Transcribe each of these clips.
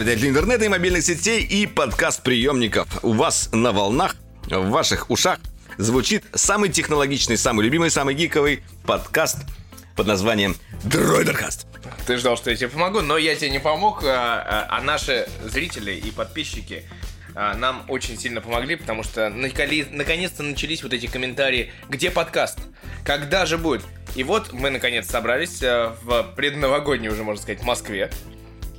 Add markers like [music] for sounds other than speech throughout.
Обитатели интернета и мобильных сетей и подкаст-приемников. У вас на волнах, в ваших ушах звучит самый технологичный, самый любимый, самый гиковый подкаст под названием Дроидеркаст. Ты ждал, что я тебе помогу, но я тебе не помог, а, а наши зрители и подписчики а, нам очень сильно помогли, потому что наконец-то начались вот эти комментарии, где подкаст, когда же будет. И вот мы наконец собрались а, в предновогодней уже, можно сказать, Москве.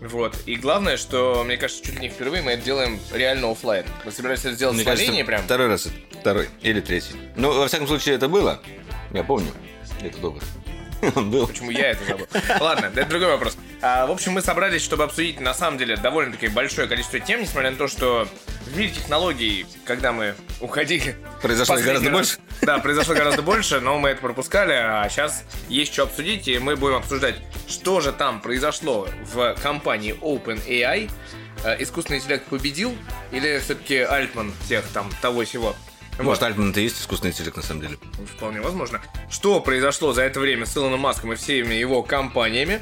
Вот. И главное, что, мне кажется, чуть ли не впервые мы это делаем реально оффлайн. Мы собирались это сделать Мне в Словении кажется, прям. второй раз, второй или третий. Ну, во всяком случае, это было. Я помню. Это долго. Он был. Почему я это забыл? Ладно, это другой вопрос. А, в общем, мы собрались, чтобы обсудить, на самом деле, довольно-таки большое количество тем, несмотря на то, что в мире технологий, когда мы уходили... Произошло гораздо раз- больше. Да, произошло гораздо больше, но мы это пропускали, а сейчас есть что обсудить, и мы будем обсуждать, что же там произошло в компании OpenAI. Э, Искусственный интеллект победил, или все-таки Альтман всех там того Может, Альтман это и есть искусственный интеллект на самом деле. Вполне возможно. Что произошло за это время с Илоном Маском и всеми его компаниями?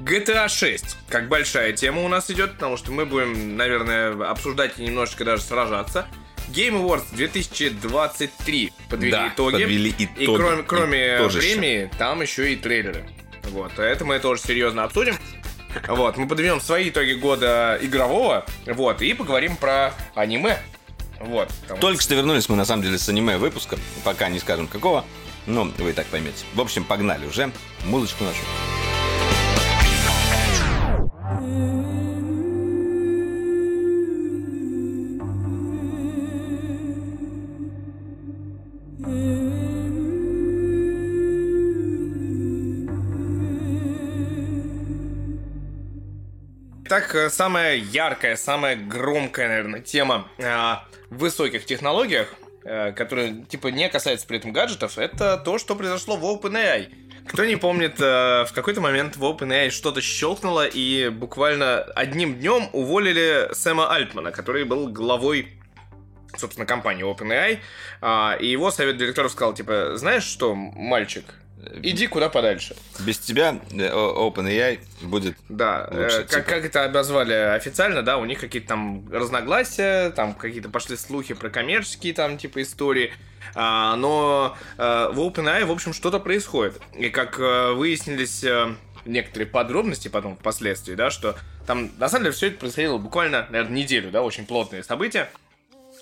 GTA 6, как большая тема у нас идет, потому что мы будем, наверное, обсуждать и немножечко даже сражаться. Game Awards 2023 подвели Да, итоги. подвели И итоги. кроме, кроме И премии, там еще и трейлеры. Вот, а это мы тоже серьезно обсудим. Вот, мы подведем свои итоги года игрового, вот, и поговорим про аниме. Вот. потому Только что вернулись мы, на самом деле, с аниме выпуска. Пока не скажем какого. Но вы и так поймете. В общем, погнали уже. Музычку нашу. Так, э, самая яркая, самая громкая, наверное, тема э, в высоких технологиях, э, которая, типа, не касается при этом гаджетов, это то, что произошло в OpenAI. Кто не помнит, э, в какой-то момент в OpenAI что-то щелкнуло, и буквально одним днем уволили Сэма Альтмана, который был главой собственно, компании OpenAI, а, и его совет директоров сказал, типа, знаешь что, мальчик, иди куда подальше. Без тебя э, OpenAI будет... Да, Лучше, э, как, типа. как это обозвали официально, да, у них какие-то там разногласия, там какие-то пошли слухи про коммерческие там типа истории, А, но э, в OpenAI, в общем, что-то происходит. И как э, выяснились некоторые подробности потом впоследствии, да, что там на самом деле все это происходило буквально, наверное, неделю, да, очень плотные события.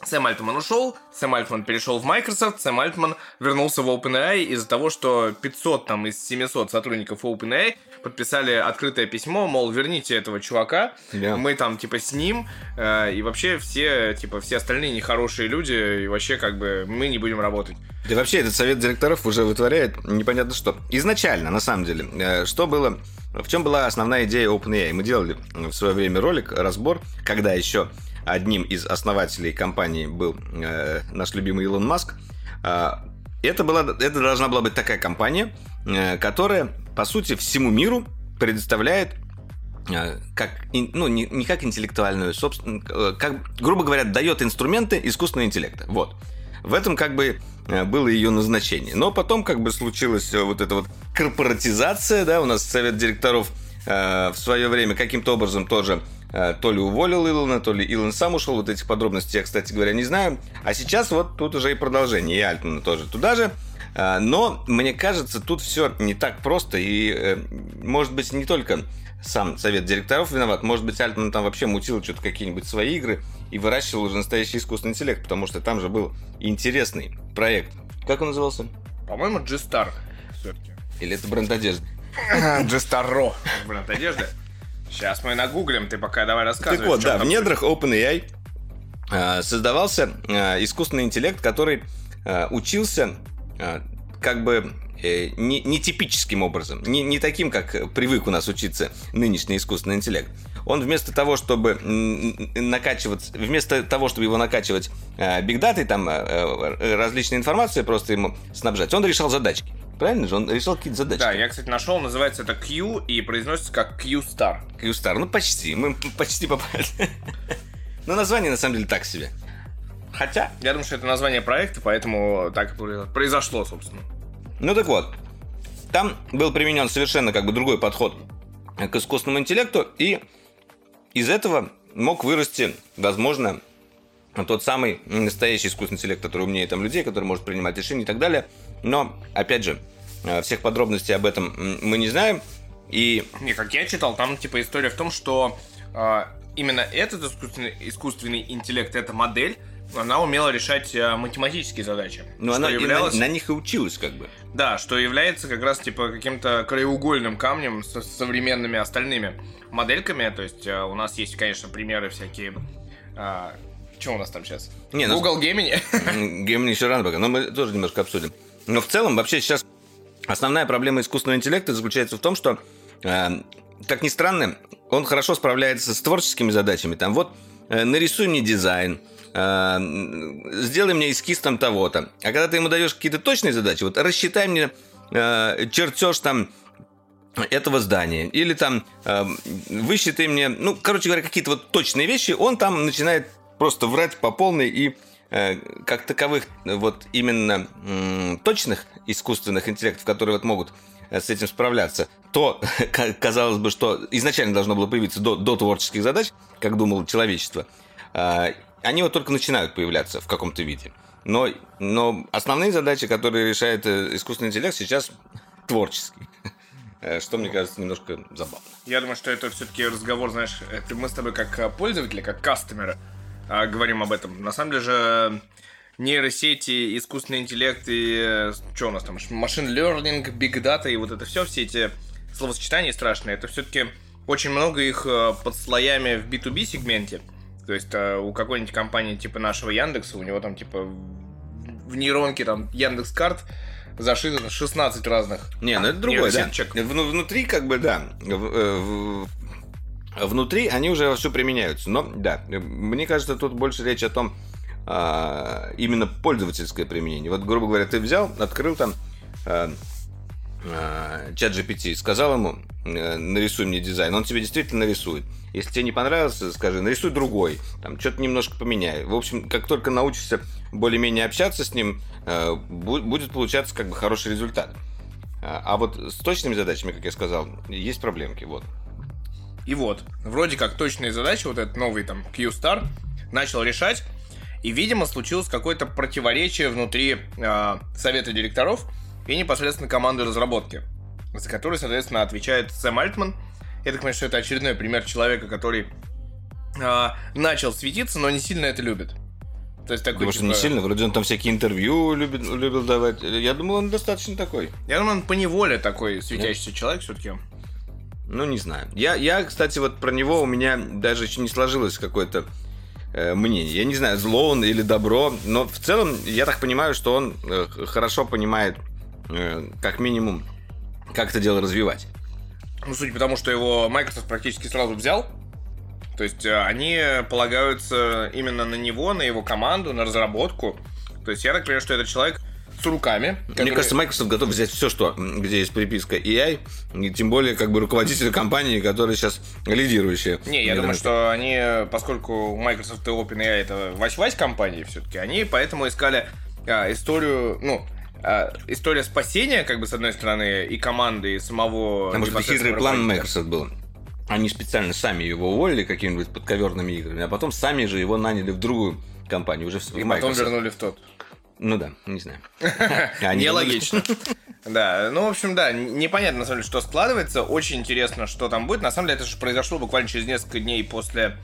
Сэм Альтман ушел, Сэм Альтман перешел в Microsoft, Сэм Альтман вернулся в OpenAI из-за того, что 500 там из 700 сотрудников OpenAI подписали открытое письмо, мол, верните этого чувака, Да. мы там типа с ним, э, и вообще все, типа, все остальные нехорошие люди, и вообще как бы мы не будем работать. Да вообще этот совет директоров уже вытворяет непонятно что. Изначально, на самом деле, э, что было... В чем была основная идея OpenAI? Мы делали в свое время ролик, разбор, когда еще одним из основателей компании был э, наш любимый Илон Маск. А, Это, была, это должна была быть такая компания, э, которая, по сути, всему миру предоставляет э, как, ну, не, не как интеллектуальную, собственно, э, как, грубо говоря, дает инструменты искусственного интеллекта. Вот. В этом как бы э, было ее назначение. Но потом как бы случилась э, вот эта вот корпоратизация, да, у нас совет директоров э, в свое время каким-то образом тоже э, то ли уволил Илона, то ли Илон сам ушел. Вот этих подробностей я, кстати говоря, не знаю. А сейчас вот тут уже и продолжение. И Альтмана тоже туда же. Э, Но мне кажется, тут все не так просто. И, э, может быть, не только сам совет директоров виноват. Может быть, Альтман там вообще мутил что-то какие-нибудь свои игры и выращивал уже настоящий искусственный интеллект, потому что там же был интересный проект. Как он назывался? По-моему, G-Star все-таки. Или это бренд одежды? [laughs] G-Star. Бренд одежды. Сейчас мы нагуглим, ты пока давай рассказывай. Так вот, да, в недрах OpenAI э, создавался э, искусственный интеллект, который э, учился как бы э, не, не типическим образом, не, не таким, как привык у нас учиться нынешний искусственный интеллект. Он вместо того, чтобы накачивать, вместо того, чтобы его накачивать бигдатой, там различной информацией, просто ему снабжать, он решал задачки. Правильно же? Он решал какие-то задачки. Да, я, кстати, нашел, называется это Q и произносится как Q-Star. Q-Star. Ну, почти. Мы почти попали. [laughs] Но название, на самом деле, так себе. Хотя, я думаю, что это название проекта, поэтому так произошло, собственно. Ну так вот, там был применен совершенно как бы другой подход к искусственному интеллекту, и из этого мог вырасти, возможно, тот самый настоящий искусственный интеллект, который умнее там людей, который может принимать решения и так далее. Но, опять же, э, всех подробностей об этом мы не знаем. И... Не, как я читал, там типа история в том, что э, именно этот искусственный, искусственный интеллект, эта модель, она умела решать э, математические задачи. Но она являлась... на, на них и училась, как бы. Да, что является как раз типа каким-то краеугольным камнем с современными остальными модельками. То есть э, у нас есть, конечно, примеры всякие. Что у нас там сейчас? Не, ну, Google Gemini. Gemini еще рано пока, но мы тоже немножко обсудим. Но в целом, вообще сейчас основная проблема искусственного интеллекта заключается в том, что, э, как ни странно, он хорошо справляется с творческими задачами. Там вот э, нарисуй мне дизайн, э, сделай мне эскиз там того-то. А когда ты ему даешь какие-то точные задачи, вот рассчитай мне э, чертеж там этого здания. Или там э, высчитай мне, ну, короче говоря, какие-то вот точные вещи, он там начинает просто врать по полной и э, как таковых вот именно точных искусственных интеллектов, которые вот могут э, с этим справляться, то [laughs] казалось бы, что изначально должно было появиться до, до творческих задач, как думало человечество, э, они вот только начинают появляться в каком-то виде. Но, но основные задачи, которые решает искусственный интеллект, сейчас творческие. Что, мне кажется, немножко забавно. Я думаю, что это все-таки разговор, знаешь, это мы с тобой как пользователи, как кастомеры, а, говорим об этом. На самом деле же нейросети, искусственный интеллект и э, что у нас там, машин learning, big data и вот это все, все эти словосочетания страшные, это все-таки очень много их э, под слоями в B2B сегменте. То есть э, у какой-нибудь компании типа нашего Яндекса, у него там типа в нейронке там Яндекс карт зашито 16 разных. Не, ну это другое, да. Внутри как бы, да, внутри они уже все применяются. Но да, мне кажется, тут больше речь о том, а, именно пользовательское применение. Вот, грубо говоря, ты взял, открыл там а, а, чат GPT, сказал ему, э, нарисуй мне дизайн, он тебе действительно нарисует. Если тебе не понравился, скажи, нарисуй другой, там, что-то немножко поменяй. В общем, как только научишься более-менее общаться с ним, э, будет получаться как бы хороший результат. А вот с точными задачами, как я сказал, есть проблемки, вот. И вот, вроде как точные задачи, вот этот новый там Q-Star начал решать, и, видимо, случилось какое-то противоречие внутри э, совета директоров и непосредственно команды разработки, за которую, соответственно, отвечает Сэм Альтман. Я так понимаю, что это очередной пример человека, который э, начал светиться, но не сильно это любит. То есть такой, Потому типа... не сильно, вроде он там всякие интервью любит, любил давать. Я думал, он достаточно такой. Я думаю, он по неволе такой светящийся Нет. человек все-таки. Ну, не знаю. Я, я, кстати, вот про него у меня даже еще не сложилось какое-то э, мнение. Я не знаю, зло он или добро, но в целом я так понимаю, что он э, хорошо понимает, э, как минимум, как это дело развивать. Ну, судя по тому, что его Microsoft практически сразу взял, то есть э, они полагаются именно на него, на его команду, на разработку. То есть я так понимаю, что этот человек руками. Которые... Мне кажется, Microsoft готов взять все, что, где есть приписка AI, и тем более как бы руководитель компании, которая сейчас лидирующая. Не, я думаю, что они, поскольку Microsoft и OpenAI это вась-вась компании все-таки, они поэтому искали а, историю, ну, а, история спасения, как бы, с одной стороны, и команды, и самого... Потому что хитрый план Microsoft был. Они специально сами его уволили какими-нибудь подковерными играми, а потом сами же его наняли в другую компанию, уже в И потом вернули в тот. Ну да, не знаю. [laughs] Нелогично. Да, ну, в общем, да, непонятно, на самом деле, что складывается. Очень интересно, что там будет. На самом деле, это же произошло буквально через несколько дней после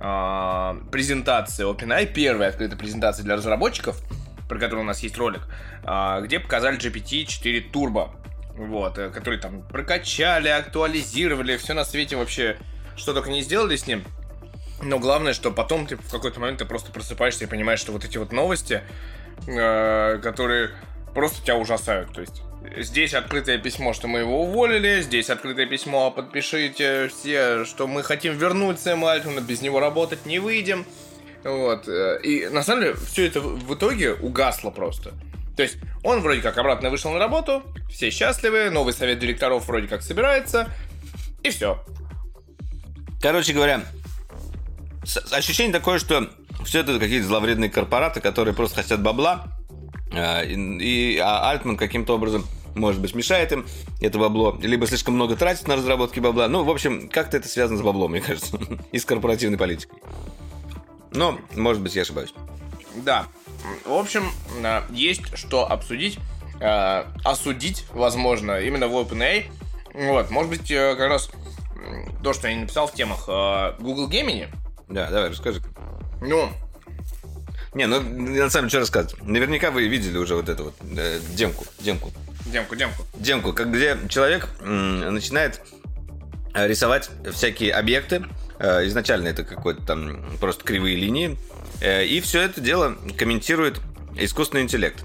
э, презентации OpenAI, первой открытой презентации для разработчиков, про которую у нас есть ролик, э, где показали GPT-4 Turbo. Вот, э, который там прокачали, актуализировали, все на свете вообще, что только не сделали с ним. Но главное, что потом ты в какой-то момент ты просто просыпаешься и понимаешь, что вот эти вот новости, Э, которые просто тебя ужасают. То есть здесь открытое письмо, что мы его уволили, здесь открытое письмо, подпишите все, что мы хотим вернуть Сэма Альтмана, без него работать не выйдем. Вот. Э, и на самом деле все это в итоге угасло просто. То есть он вроде как обратно вышел на работу, все счастливы, новый совет директоров вроде как собирается, и все. Короче говоря, ощущение такое, что все это какие-то зловредные корпораты, которые просто хотят бабла, э, и, а Альтман каким-то образом может быть, мешает им это бабло, либо слишком много тратит на разработки бабла. Ну, в общем, как-то это связано с баблом, мне кажется, [laughs] и с корпоративной политикой. Но, может быть, я ошибаюсь. Да. В общем, э, есть что обсудить, э, осудить, возможно, именно в OpenAI. Вот, может быть, э, как раз то, что я не написал в темах Google Gemini. Да, давай, расскажи. Ну, не, ну, на самом деле, что рассказывать. Наверняка вы видели уже вот эту вот э, демку. Демку. Демку, демку. Демку, как где человек м, начинает рисовать всякие объекты. Э, изначально это какой-то там просто кривые линии. Э, и все это дело комментирует искусственный интеллект.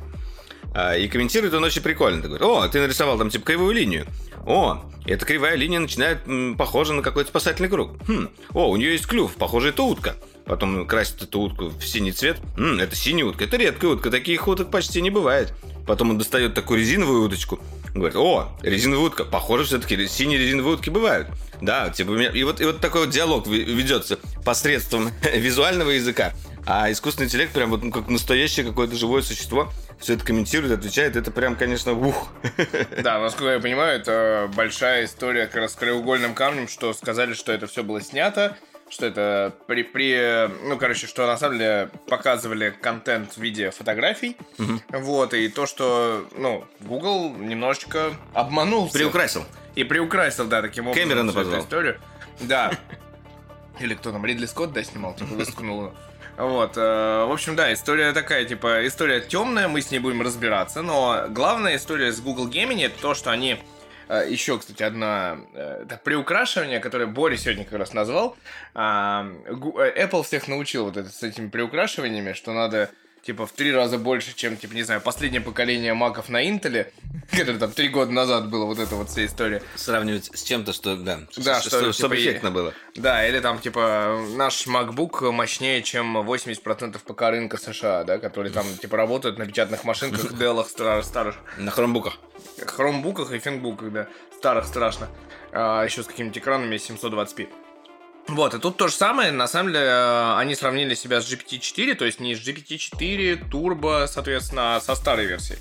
Э, и комментирует он очень прикольно. Ты говоришь, о, ты нарисовал там типа кривую линию. О, эта кривая линия начинает м, похожа на какой-то спасательный круг. Хм, о, у нее есть клюв, похоже, это утка потом красит эту утку в синий цвет. М, это синяя утка, это редкая утка, таких уток почти не бывает. Потом он достает такую резиновую удочку, говорит, о, резиновая утка, похоже, все-таки синие резиновые утки бывают. Да, типа, и вот, и вот такой вот диалог ведется посредством [laughs] визуального языка. А искусственный интеллект прям вот ну, как настоящее какое-то живое существо все это комментирует, отвечает. Это прям, конечно, ух. [laughs] Да, насколько я понимаю, это большая история как раз с краеугольным камнем, что сказали, что это все было снято, что это при, при, ну, короче, что на самом деле показывали контент в виде фотографий, угу. вот, и то, что, ну, Google немножечко обманул. Приукрасил. И приукрасил, да, таким образом. Кэмерона позвал. историю. Да. Или кто там, Ридли Скотт, да, снимал, типа, [laughs] выскнул. Вот, э, в общем, да, история такая, типа, история темная, мы с ней будем разбираться, но главная история с Google Gemini это то, что они Еще, кстати, одна э, это приукрашивание, которое Боря сегодня как раз назвал. Э, Apple всех научил вот это, с этими приукрашиваниями, что надо типа в три раза больше, чем, типа, не знаю, последнее поколение маков на Интеле, [laughs] которое там три года назад было, вот эта вот вся история. Сравнивать с чем-то, что, да, да что, что, чтобы типа, эффектно было. Да, или там, типа, наш MacBook мощнее, чем 80% ПК рынка США, да, которые там, типа, работают на печатных машинках, [laughs] Dell старых. На хромбуках. Хромбуках и финбуках, да, старых страшно. А, еще с какими-то экранами 720p. Вот, и тут то же самое, на самом деле, э, они сравнили себя с GPT-4, то есть не с GPT-4 Turbo, соответственно, а со старой версией.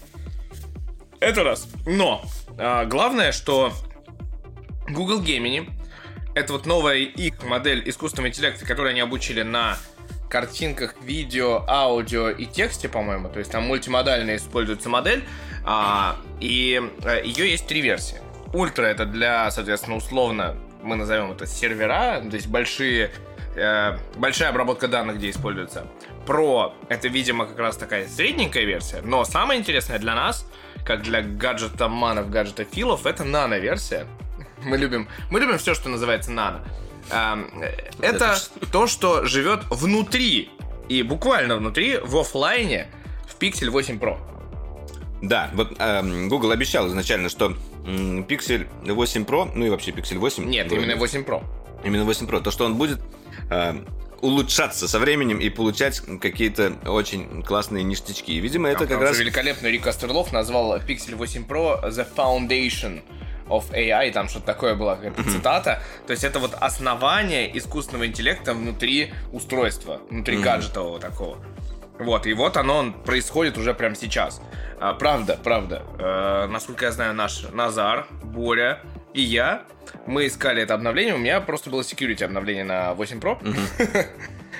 Это раз. Но, э, главное, что Google Gemini, это вот новая их модель искусственного интеллекта, которую они обучили на картинках, видео, аудио и тексте, по-моему, то есть там мультимодально используется модель, а, и э, ее есть три версии. Ультра это для, соответственно, условно мы назовем это сервера, то есть большие, э, большая обработка данных, где используется. Pro это, видимо, как раз такая средненькая версия, но самое интересное для нас, как для гаджета манов, гаджета филов, это нано-версия. [laughs] Мы любим, мы любим все, что называется нано. Эм, это то, что живет внутри, и буквально внутри, в офлайне, в Pixel 8 Pro. Да, вот э, Google обещал изначально, что Pixel 8 Pro, ну и вообще Pixel 8. Нет, вроде, именно 8 Pro. Именно 8 Pro. То, что он будет э, улучшаться со временем и получать какие-то очень классные ништячки. И, видимо, это как раз... великолепный Рик Астерлов назвал Pixel 8 Pro The Foundation of AI, там что-то такое было, какая-то mm-hmm. цитата. То есть это вот основание искусственного интеллекта внутри устройства, внутри mm-hmm. гаджетового такого. Вот, и вот оно происходит уже прямо сейчас. А, правда, правда. Э, насколько я знаю, наш Назар, Боря и я, мы искали это обновление. У меня просто было security обновление на 8 Pro. [laughs]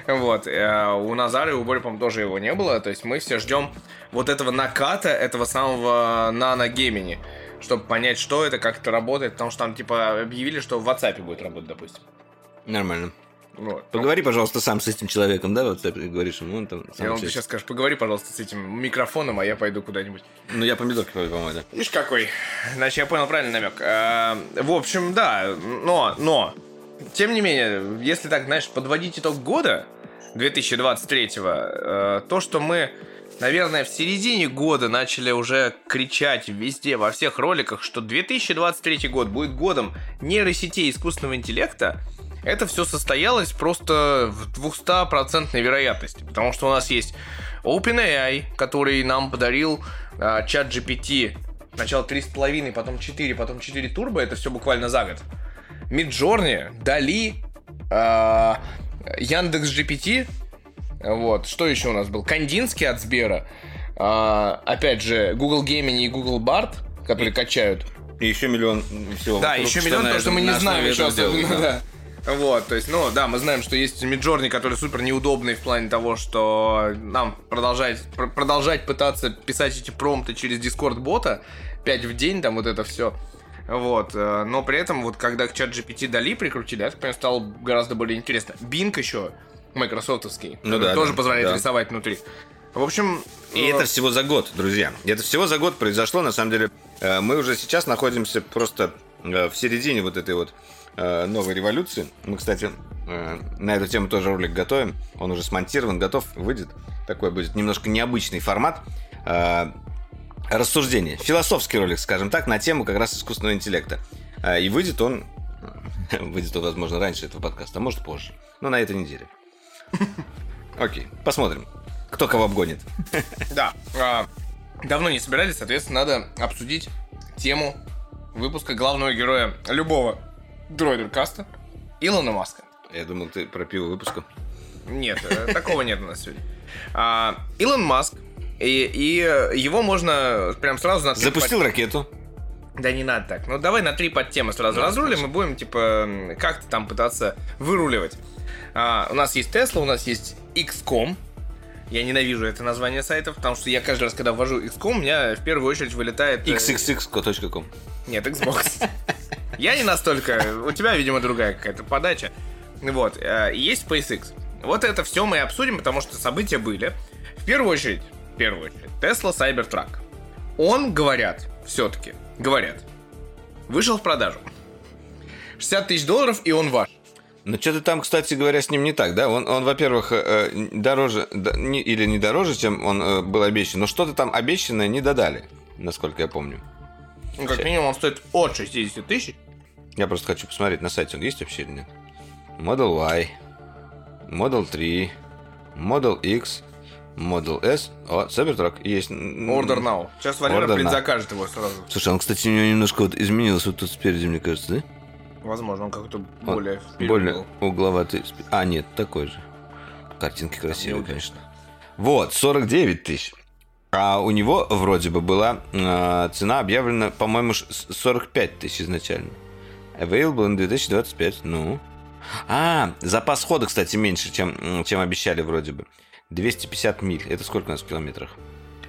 Вот. Э, у Назара и у Бори, по-моему, тоже его не было. То есть мы все ждем вот этого наката, этого самого нано геймини, чтобы понять, что это, как это работает. Потому что там, типа, объявили, что в WhatsApp будет работать, допустим. Нормально. Вот. Поговори, пожалуйста, сам с этим человеком, да, вот ты говоришь ему, он там... Я вам сейчас скажешь, поговори, пожалуйста, с этим микрофоном, а я пойду куда-нибудь. Ну, я помидорки по-моему, да. Видишь, какой? Значит, я понял правильный намек. А, в общем, да, но, но, тем не менее, если так, знаешь, подводить итог года 2023-го, э, то, что мы наверное, в середине года начали уже кричать везде, во всех роликах, что 2023 год будет годом нейросетей искусственного интеллекта, это все состоялось просто в 200% вероятности, потому что у нас есть OpenAI, который нам подарил а, чат GPT сначала 3,5, потом 4, потом 4 турбо, это все буквально за год. Midjourney, Дали, а, Яндекс GPT, вот, что еще у нас был? Кандинский от Сбера, а, опять же, Google Gaming и Google Bard, которые качают. И еще миллион всего. Да, еще что миллион, потому что мы не на знаем особенно, [laughs] да. Вот, то есть, ну да, мы знаем, что есть Миджорни, который супер неудобный в плане того, что нам продолжать, пр- продолжать пытаться писать эти промпты через Discord бота 5 в день, там вот это все. Вот, э, но при этом, вот когда к чат GPT Дали прикрутили, это, конечно, стало гораздо более интересно. Bing еще, майкрософтовский, Ну да, тоже да, позволяет да. рисовать внутри. В общем... И э, это всего за год, друзья. Это всего за год произошло. На самом деле, э, мы уже сейчас находимся просто э, в середине вот этой вот э, новой революции. Мы, кстати, э, на эту тему тоже ролик готовим. Он уже смонтирован, готов, выйдет. Такой будет немножко необычный формат. Э, Рассуждение. Философский ролик, скажем так, на тему как раз искусственного интеллекта. Э, И выйдет он... [laughs] Выйдет он, возможно, раньше этого подкаста, а может позже. Но на этой неделе. [laughs] Окей, посмотрим. Кто кого обгонит. [laughs] Да. а, давно не собирались, соответственно, надо обсудить тему выпуска главного героя любого дроидеркаста Илона Маска. Я думал, ты про пиво выпуска. Нет, э, такого нет у нас сегодня. А, Илон Маск, и, и э, его можно прям сразу на Запустил ракету. под- Да не надо так. Ну давай на три подтемы сразу Да, разрулим и будем, типа, как-то там пытаться выруливать. А, у нас есть Tesla, у нас есть XCOM. Я ненавижу это название сайтов, потому что я каждый раз, когда ввожу XCOM, у меня в первую очередь вылетает... э, xxx.com. Нет, Xbox. Я не настолько... У тебя, видимо, другая какая-то подача. Вот. э, Есть SpaceX. Вот это все мы обсудим, потому что события были. В первую очередь, в первую очередь, Tesla Cybertruck. Он, говорят, все-таки, говорят, вышел в продажу. 60 тысяч долларов, и он ваш. Но что-то там, кстати говоря, с ним не так, да? Он, он во-первых, э, э, дороже не- или не дороже, чем он был обещан, но что-то там обещанное не додали, насколько я помню. Ну, как минимум, он стоит от 60 тысяч. Я просто хочу посмотреть на сайте, он есть вообще или нет. Model Y, Model 3, Model X, Model S. О, Cybertruck есть. Order now. Сейчас Валера Order now. предзакажет его сразу. Слушай, он, кстати, у него немножко вот изменился вот тут спереди, мне кажется, да? Возможно, он как-то Он более вперед Более был. угловатый. А, нет, такой же. Картинки красивые, конечно. Вот, 49 тысяч. А у него вроде бы была э, цена объявлена, по-моему, ш- с- 45 тысяч изначально. Available in 2025. Ну. А, запас хода, кстати, меньше, чем, чем обещали вроде бы. 250 миль. Это сколько у нас в километрах?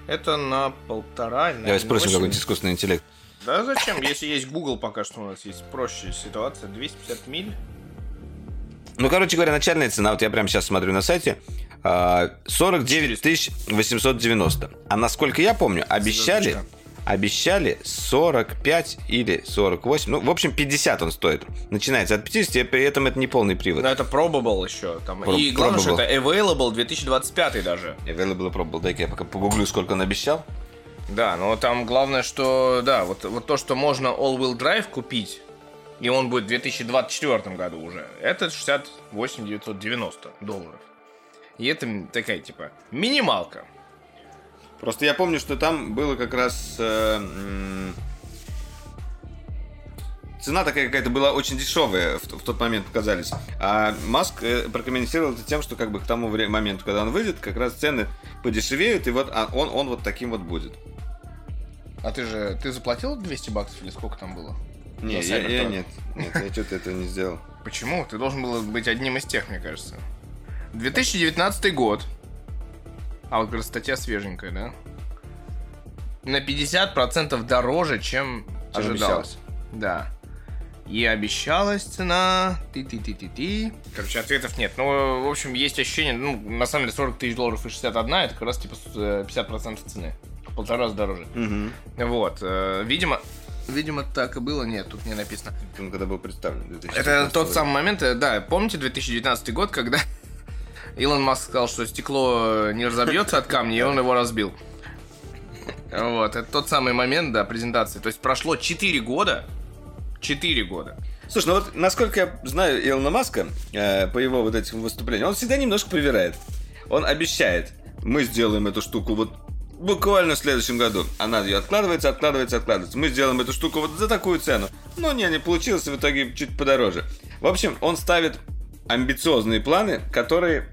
Это на полтора, Давай наверное, спросим восемь. какой-нибудь искусственный интеллект. Да зачем? Если есть Google, пока что у нас есть проще ситуация. 250 миль. Ну, короче говоря, начальная цена, вот я прямо сейчас смотрю на сайте, 49 тысяч 890. А насколько я помню, обещали, обещали 45 или 48. Ну, в общем, 50 он стоит. Начинается от 50, и при этом это не полный привод. Но это probable еще. Там. Про- И главное, что это available 2025 даже. Available Probable. Дай-ка я пока погуглю, сколько он обещал. Да, но там главное, что да, вот, вот то, что можно all-wheel drive купить, и он будет в 2024 году уже, это 68 990 долларов. И это такая, типа, минималка. Просто я помню, что там было как раз... э, Цена такая какая-то была очень дешевая в, в тот момент показались. А Маск э, прокомментировал это тем, что как бы к тому вре- моменту, когда он выйдет, как раз цены подешевеют, и вот а он, он вот таким вот будет. А ты же, ты заплатил 200 баксов или сколько там было? Не, я, я Cybertruck? нет. Нет, я что-то этого не сделал. Почему? Ты должен был быть одним из тех, мне кажется. 2019 год. А вот, говорит, статья свеженькая, да? На 50% дороже, чем ожидалось. Да. И обещалась цена... Ты-ты-ты-ты-ты. Короче, ответов нет. Ну, в общем, есть ощущение, ну, на самом деле, 40 тысяч долларов и 61, это как раз, типа, с, э, 50% цены. Полтора раза дороже. Мгм. Вот. э, Видимо, видимо, так и было. Нет, тут не написано. Он когда был представлен. в 2019 Это тот самый момент, э, да, помните 2019 год, когда Илон Маск сказал, что стекло не разобьется от камня, и он его разбил. Вот, это тот самый момент, да, презентации. То есть прошло 4 года, 4 года. Слушай, ну вот насколько я знаю Илона Маска, э, по его вот этим выступлениям, он всегда немножко привирает. Он обещает, мы сделаем эту штуку вот буквально в следующем году. Она ее откладывается, откладывается, откладывается. Мы сделаем эту штуку вот за такую цену. Но не, не получилось, в итоге чуть подороже. В общем, он ставит амбициозные планы, которые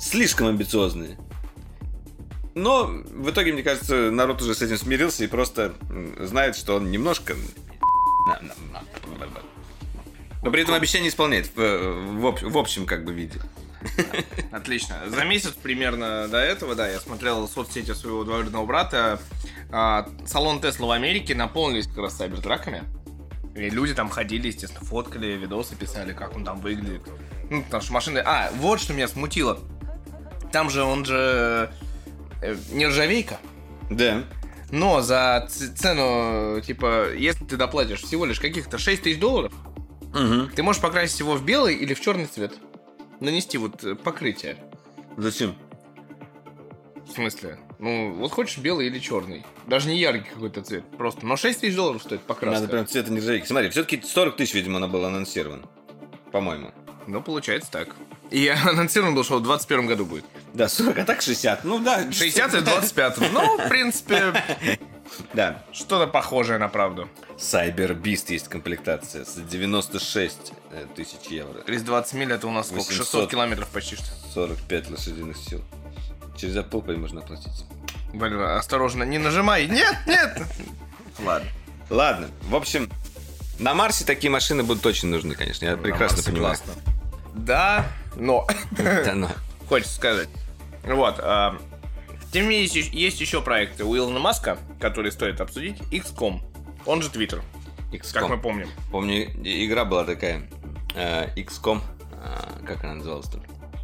слишком амбициозные. Но в итоге, мне кажется, народ уже с этим смирился и просто знает, что он немножко... Но при этом обещание исполняет в, в, общем как бы виде. Отлично. За месяц примерно до этого, да, я смотрел соцсети своего двоюродного брата. А, салон Тесла в Америке наполнились как раз сайбертраками. И люди там ходили, естественно, фоткали, видосы писали, как он там выглядит. Ну, потому что машины... А, вот что меня смутило. Там же он же э, нержавейка. Да. Но за цену, типа, если ты доплатишь всего лишь каких-то 6 тысяч долларов, угу. ты можешь покрасить его в белый или в черный цвет нанести вот э, покрытие. Зачем? В смысле? Ну, вот хочешь белый или черный. Даже не яркий какой-то цвет. Просто. Но 6 тысяч долларов стоит покраска. Надо прям цвета нержавейки. Смотри, все-таки 40 тысяч, видимо, она была анонсирована. По-моему. Ну, получается так. И [laughs] анонсирован был, что в 21 году будет. Да, 40, а так 60. Ну да. 60 и 25. Ну, в принципе, [laughs] да. Что-то похожее на правду. Cyber Beast есть комплектация с 96 э, тысяч евро. 320 миль это у нас сколько? 600 километров почти что. 45 лошадиных сил. Через Apple Pay можно оплатить. Блин, осторожно, не нажимай. Нет, нет. Ладно. Ладно, в общем, на Марсе такие машины будут очень нужны, конечно. Я прекрасно понимаю. Классно. Да, но. Да, но. [laughs] Хочется сказать. Вот, а, тем не менее, есть еще проекты у Илона Маска, которые стоит обсудить. XCOM, он же Twitter, XCOM. как мы помним. Помню, игра была такая, э, XCOM, э, как она называлась-то?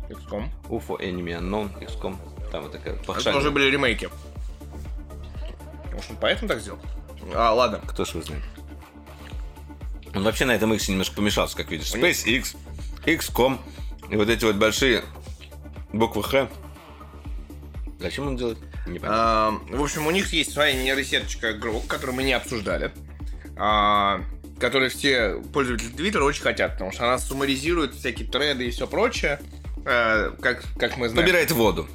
XCOM? UFO Enemy Unknown, XCOM, там вот такая пошаговая. Это уже были ремейки. Может, он поэтому так сделал? А, ладно. Кто ж его знает. Он вообще на этом X немножко помешался, как видишь. SpaceX, XCOM и вот эти вот большие буквы Х Зачем он делает? А, в общем, у них есть своя нейросеточка Grok, которую мы не обсуждали. А, которые все пользователи Твиттера очень хотят, потому что она суммаризирует всякие треды и все прочее, э, как, как мы знаем. Побирает воду.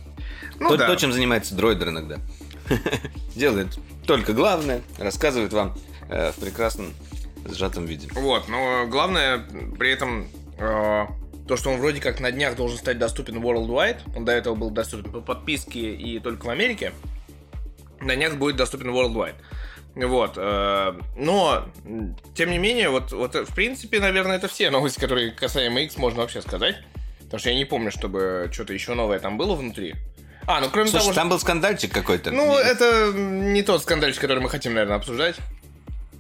Ну, то, да. то, чем занимается дроидер иногда. Делает только главное, рассказывает вам э, в прекрасном сжатом виде. Вот, но главное при этом э, то, что он вроде как на днях должен стать доступен worldwide, он до этого был доступен по подписке и только в Америке, на днях будет доступен worldwide. Вот. Э, но, тем не менее, вот, вот в принципе, наверное, это все новости, которые касаемо X можно вообще сказать. Потому что я не помню, чтобы что-то еще новое там было внутри. А, ну кроме Слушай, того, там был скандальчик какой-то. Ну, это не тот скандальчик, который мы хотим, наверное, обсуждать.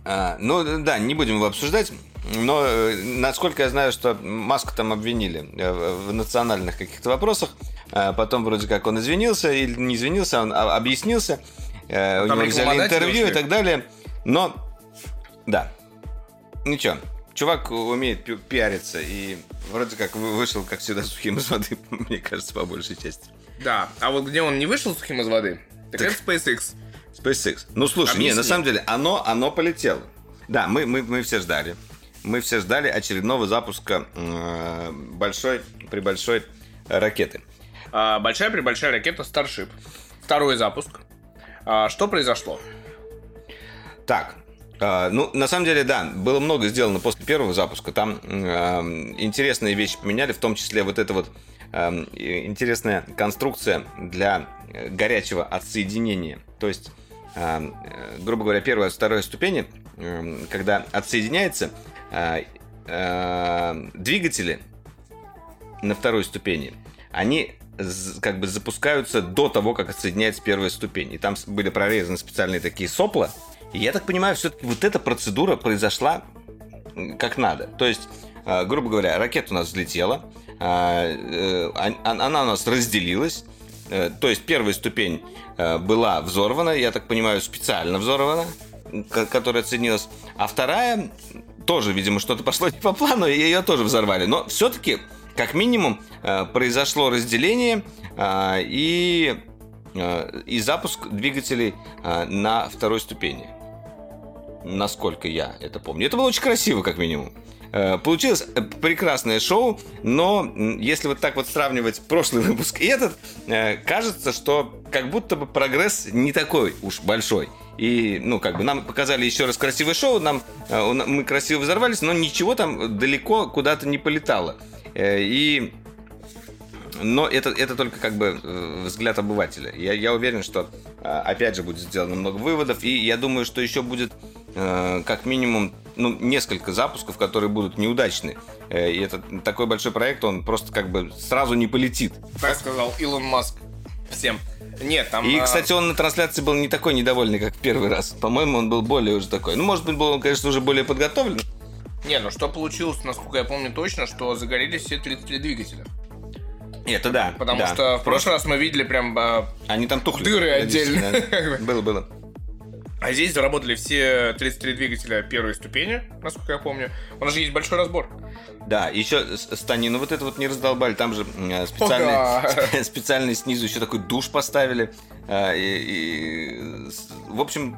А, ну да, не будем его обсуждать. Но э, насколько я знаю, что Маску там обвинили э, в национальных каких-то вопросах. А потом вроде как он извинился или не извинился, он объяснился. Э, ну, у него взяли интервью и так далее. Но, да. Ничего. Чувак умеет пи пиариться и вроде как вышел, как всегда, сухим из воды, [laughs] мне кажется, по большей части. Да, а вот где он не вышел сухим из воды, так, так это SpaceX. SpaceX. Ну, слушай, Объясни. не, на самом деле, оно, оно полетело. Да, мы, мы, мы все ждали мы все ждали очередного запуска э, большой при большой ракеты. А, большая при большая ракета Starship. Второй запуск. А, что произошло? Так, Uh, ну, на самом деле, да, было много сделано после первого запуска. Там uh, интересные вещи поменяли, в том числе вот эта вот uh, интересная конструкция для горячего отсоединения. То есть, грубо говоря, первая вторая ступени, когда отсоединяется, а, а, двигатели на второй ступени, они как бы запускаются до того, как отсоединяется первая ступень. И там были прорезаны специальные такие сопла. И я так понимаю, все-таки вот эта процедура произошла как надо. То есть, а, грубо говоря, ракета у нас взлетела, э, она у нас разделилась. Э, то есть первая ступень э, была взорвана, я так понимаю, специально взорвана, которая отсоединилась. А вторая тоже, видимо, что-то пошло не по плану, и ее тоже взорвали. Но все-таки, как минимум, э, произошло разделение э, и, э, и запуск двигателей на второй ступени. Насколько я это помню. Это было очень красиво, как минимум. Получилось прекрасное шоу, но если вот так вот сравнивать прошлый [laughs] выпуск и этот, кажется, что как будто бы прогресс не такой уж большой. И, ну, как бы нам показали еще раз красивое шоу, нам, э, мы красиво взорвались, но ничего там далеко куда-то не полетало. Э, и Но это, это только как бы э, взгляд обывателя. Я, я уверен, что э, опять же будет сделано много выводов, и я думаю, что еще будет э, как минимум ну, несколько запусков, которые будут неудачны. И это такой большой проект, он просто как бы сразу не полетит. Так сказал Илон Маск всем. Нет, там... И, а, кстати, он на трансляции был не такой недовольный, как в первый раз. По-моему, он был более уже такой. Ну, может быть, был он, конечно, уже более подготовлен. Не, ну что получилось, насколько я помню точно, что загорелись все 33 двигателя. Это да. Потому да. что в прошлый раз мы видели прям... а, Они там тухли. Дыры отдельно. Было, было. А здесь заработали все 33 двигателя первой ступени, насколько я помню. У нас же есть большой разбор. Да, еще с- станину вот это вот не раздолбали, там же э, специальный, да. [laughs] специальный снизу еще такой душ поставили. А, И, и, в общем,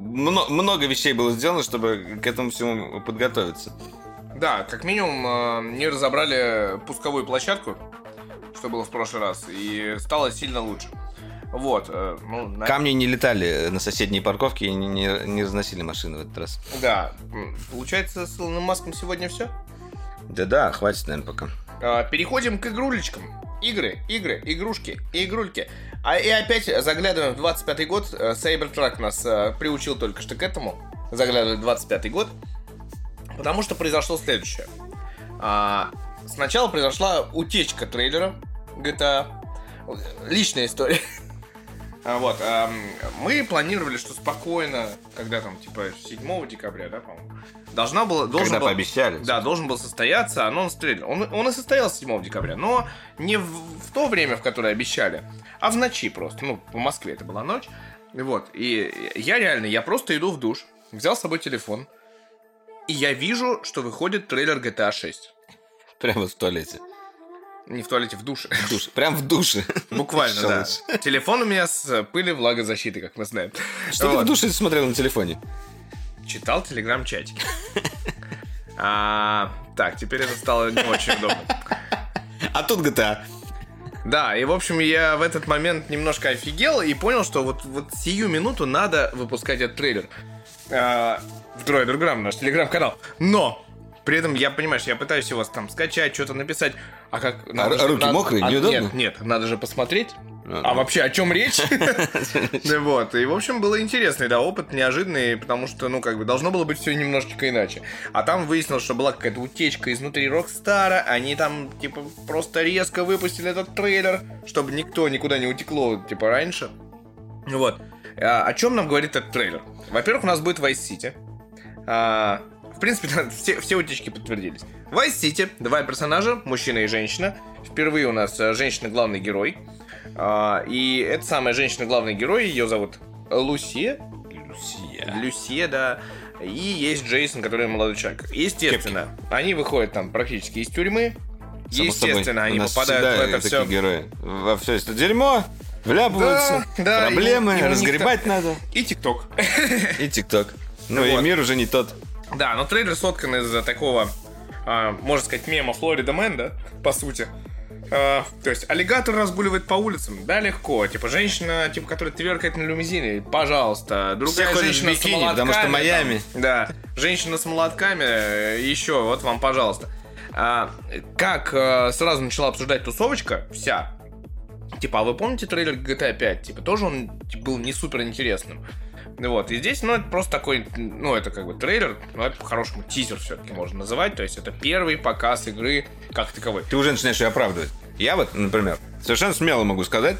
мно- много вещей было сделано, чтобы к этому всему подготовиться. Да, как минимум э, не разобрали пусковую площадку, что было в прошлый раз, и стало сильно лучше. Вот, э, ну, на- Камни не летали на соседние парковки и не, не- не разносили машины в этот раз. да. Получается, с Илоном Маском сегодня все. Да-да, хватит, наверное, пока. А, Переходим к игрулечкам. Игры, игры, игрушки, игрульки. А и опять заглядываем в 25 год. Э, Cybertruck нас э, приучил только что к этому. Заглядывать в 25 год. Потому что произошло следующее. А, сначала произошла утечка трейлера GTA. Личная история. [laughs] А, Вот, мы планировали, что спокойно, когда там, типа, 7 декабря, да, по-моему, должна была, должен Когда был, пообещали. да, должен был состояться анонс трейлера. Он, он и состоялся 7 декабря, но не в, в то время, в которое обещали, а в ночи просто. Ну, по Москве это была ночь. Вот, и я реально, я просто иду в душ, взял с собой телефон, и я вижу, что выходит трейлер GTA 6. Прямо в туалете. Не в туалете, в душе. В душе. Прям в душе. Буквально, да. лучше? Телефон у меня с пылью влагозащиты, как мы знаем. Что ты в душе смотрел на телефоне? Читал телеграм-чатик. А, так, теперь это стало не очень удобно. А тут GTA. Да, и в общем я в этот момент немножко офигел и понял, что вот, вот сию минуту надо выпускать этот трейлер. А, в Дроидерграм, наш телеграм-канал. Но! При этом я, понимаешь, я пытаюсь его там скачать, что-то написать. А как... ру- же- руки надо- мокрые, а, неудобно? Нет, нет, надо же посмотреть. А, А вообще о чем речь? [laughs] [laughs] Ну Вот, и в общем было интересный, да, опыт неожиданный, потому что, ну, как бы, должно было быть все немножечко иначе. А там выяснилось, что была какая-то утечка изнутри Rockstar а, они там, типа, просто резко выпустили этот трейлер, чтобы никто никуда не утекло, типа, раньше. Вот. А, о чем нам говорит этот трейлер? Во-первых, у нас будет Vice City. В принципе, [laughs] все, все утечки подтвердились. Vice City, два персонажа, мужчина и женщина. Впервые у нас э, женщина главный герой. А, и эта самая женщина главный герой, ее зовут Лусия. Люсия. Люсия, да. И есть Джейсон, который молодой человек. Естественно, они выходят там практически из тюрьмы. Само Естественно, собой, они у нас попадают в это такие все. герои. Во все это дерьмо, вляпываются, Да, да, проблемы, и- и разгребать надо. И ТикТок. И ТикТок. Ну Вот. и мир уже не тот. Да, но трейлер соткан из такого, а, можно сказать, мема Florida Man, да, по сути. А, то есть аллигатор разгуливает по улицам, да, легко. Типа женщина, типа, которая тверкает на лимузине, пожалуйста. Другая Все женщина с бикини, потому что молотками, Майами. там, да, женщина с молотками, э, еще, вот вам, пожалуйста. А, как э, сразу начала обсуждать тусовочка вся, Типа, а вы помните трейлер GTA 5? Типа, тоже он был не супер интересным. Ну Вот, и здесь, ну, это просто такой, ну, это как бы трейлер, но это по-хорошему тизер все-таки можно называть, то есть это первый показ игры как таковой. Ты уже начинаешь ее оправдывать. Я вот, например, совершенно смело могу сказать,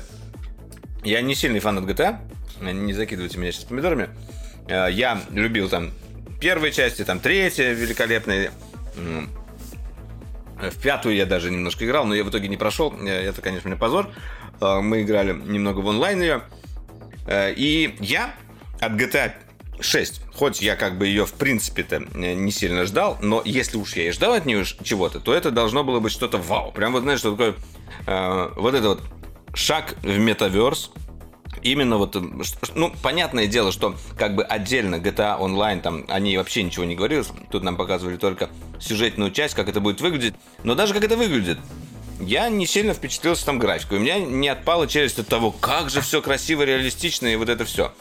я не сильный фанат GTA, не закидывайте меня сейчас помидорами. Э, Я любил там первые части, там третья великолепная. М, В пятую я даже немножко играл, но я в итоге не прошел. Э, Это, конечно, мне позор. Э, Мы играли немного в онлайн ее. Э, И я от GTA 6, хоть я как бы ее в принципе-то э, не сильно ждал, но если уж я и ждал от нее чего-то, то это должно было быть что-то вау. Прям вот знаешь, что такое э, вот это вот шаг в метаверс, Именно вот, ну, понятное дело, что как бы отдельно GTA Online, там, о ней вообще ничего не говорилось. Тут нам показывали только сюжетную часть, как это будет выглядеть. Но даже как это выглядит, я не сильно впечатлился там графикой. У меня не отпала челюсть от того, как же все красиво, реалистично и вот это все.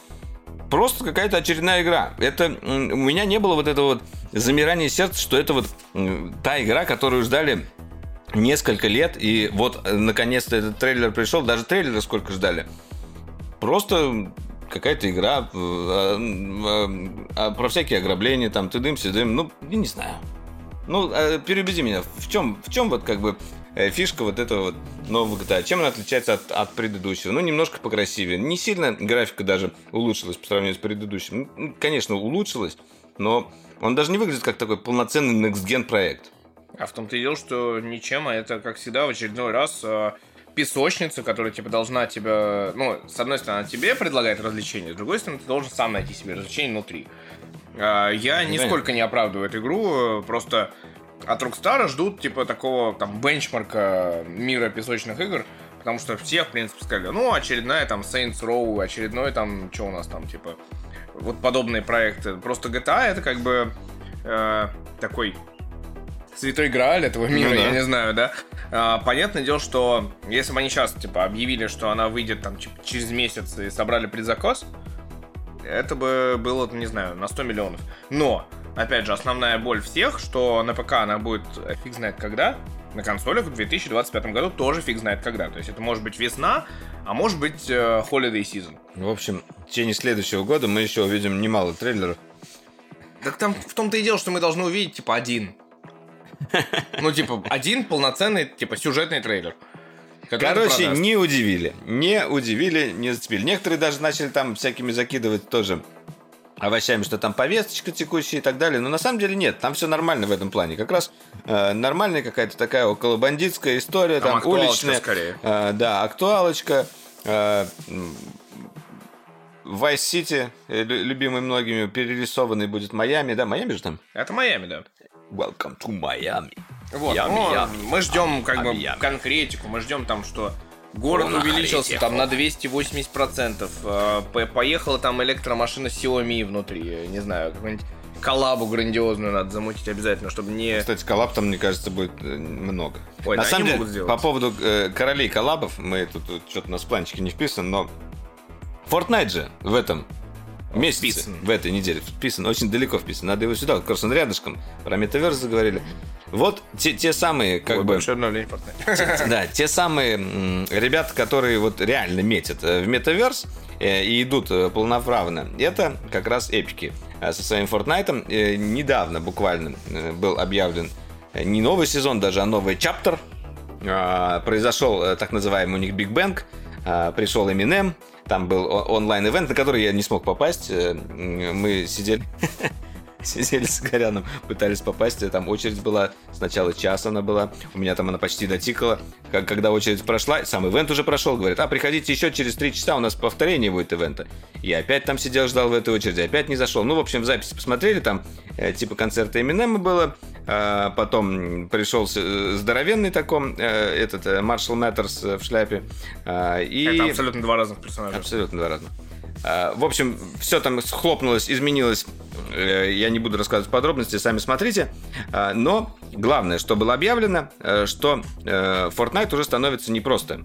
Просто какая-то очередная игра. Это у меня не было вот этого вот замирания сердца, что это вот та игра, которую ждали несколько лет, и вот э, наконец-то этот трейлер пришел, даже трейлера сколько ждали. Просто какая-то игра э, э, э, про всякие ограбления, там, ты дым, дым, ну, я не знаю. Ну, э, переубеди меня, в чем, в чем вот как бы э, фишка вот этого вот нового GTA? Чем она отличается от, от предыдущего? Ну, немножко покрасивее. Не сильно графика даже улучшилась по сравнению с предыдущим. Ну, конечно, улучшилась, но он даже не выглядит как такой полноценный next-gen проект. А в том-то и дело, что ничем, а это, как всегда, в очередной раз песочница, которая, типа, должна тебя... Ну, с одной стороны, тебе предлагает развлечение, с другой стороны, ты должен сам найти себе развлечение внутри. Э, я нисколько не оправдываю эту игру, просто от Rockstar ждут, типа, такого, там, бенчмарка мира песочных игр, потому что все, в принципе, сказали, ну, очередная, там, Saints Row, очередной, там, что у нас там, типа, вот подобные проекты. Просто GTA это как бы э, такой святой грааль этого мира, ну, да. я не знаю, да. А, понятное дело, что если бы они сейчас, типа, объявили, что она выйдет там через месяц и собрали предзаказ, это бы было, не знаю, на 100 миллионов. Но, опять же, основная боль всех, что на ПК она будет фиг знает когда, на консолях в 2025 году тоже фиг знает когда. То есть это может быть весна, а может быть э, Holiday Season. В общем, в течение следующего года мы еще увидим немало трейлеров. Так там в том-то и дело, что мы должны увидеть, типа, один. [laughs] Ну, типа, один полноценный, типа, сюжетный трейлер. Короче, не удивили. Не удивили, не зацепили. Некоторые даже начали там всякими закидывать тоже овощами, что там повесточка текущая и так далее. Но на самом деле нет, там все нормально в этом плане. Как раз э, нормальная какая-то такая около бандитская история, там, там уличная. скорее. Э, да, актуалочка. Э, Vice City, э, любимый многими, перерисованный будет Майами, да? Майами же там? Это Майами, да. Welcome to Miami. Вот, Miami, ну, Miami, мы ждем как бы конкретику, мы ждем там, что город ну, увеличился там на 280%, э, поехала там электромашина Xiaomi внутри, не знаю, какой-нибудь коллабу грандиозную надо замутить обязательно, чтобы не... Кстати, коллаб там, мне кажется, будет э, много. Ой, На да, самом деле, по поводу э, королей коллабов, мы тут, тут что-то у нас в планчике не вписан, но Fortnite же в этом месяце, вписан. в этой неделе вписан, очень далеко вписан. Надо его сюда, как раз он рядышком. Про метаверс заговорили. Вот те, те самые, как Ой, бы... [laughs] Те, да, те самые ребята, которые вот реально метят э, в метаверс э, и идут э, полноправно, это как раз эпики со своим Fortnite. Недавно буквально был объявлен не новый сезон даже, а новый чаптер. А, произошел так называемый у них Big Bang. А, пришел Eminem, там был онлайн-эвент, на который я не смог попасть. Мы сидели [laughs] [laughs] сидели с Горяном, пытались попасть, там очередь была, сначала час она была, у меня там она почти дотикала, когда очередь прошла, сам ивент уже прошел, говорит, а, приходите еще через три часа, у нас повторение будет ивента. Я опять там сидел, ждал в этой очереди, опять не зашел. Ну, в общем, в записи посмотрели, там э, типа концерта Эминема было, а, потом пришел э, здоровенный таком, э, этот Маршал Мэттерс в шляпе. А, и... Это абсолютно два разных персонажа. Абсолютно два разных. А, в общем, все там схлопнулось, изменилось. Э, я не буду рассказывать подробности, сами смотрите. А, но главное, что было объявлено, э, что э, Fortnite уже становится не просто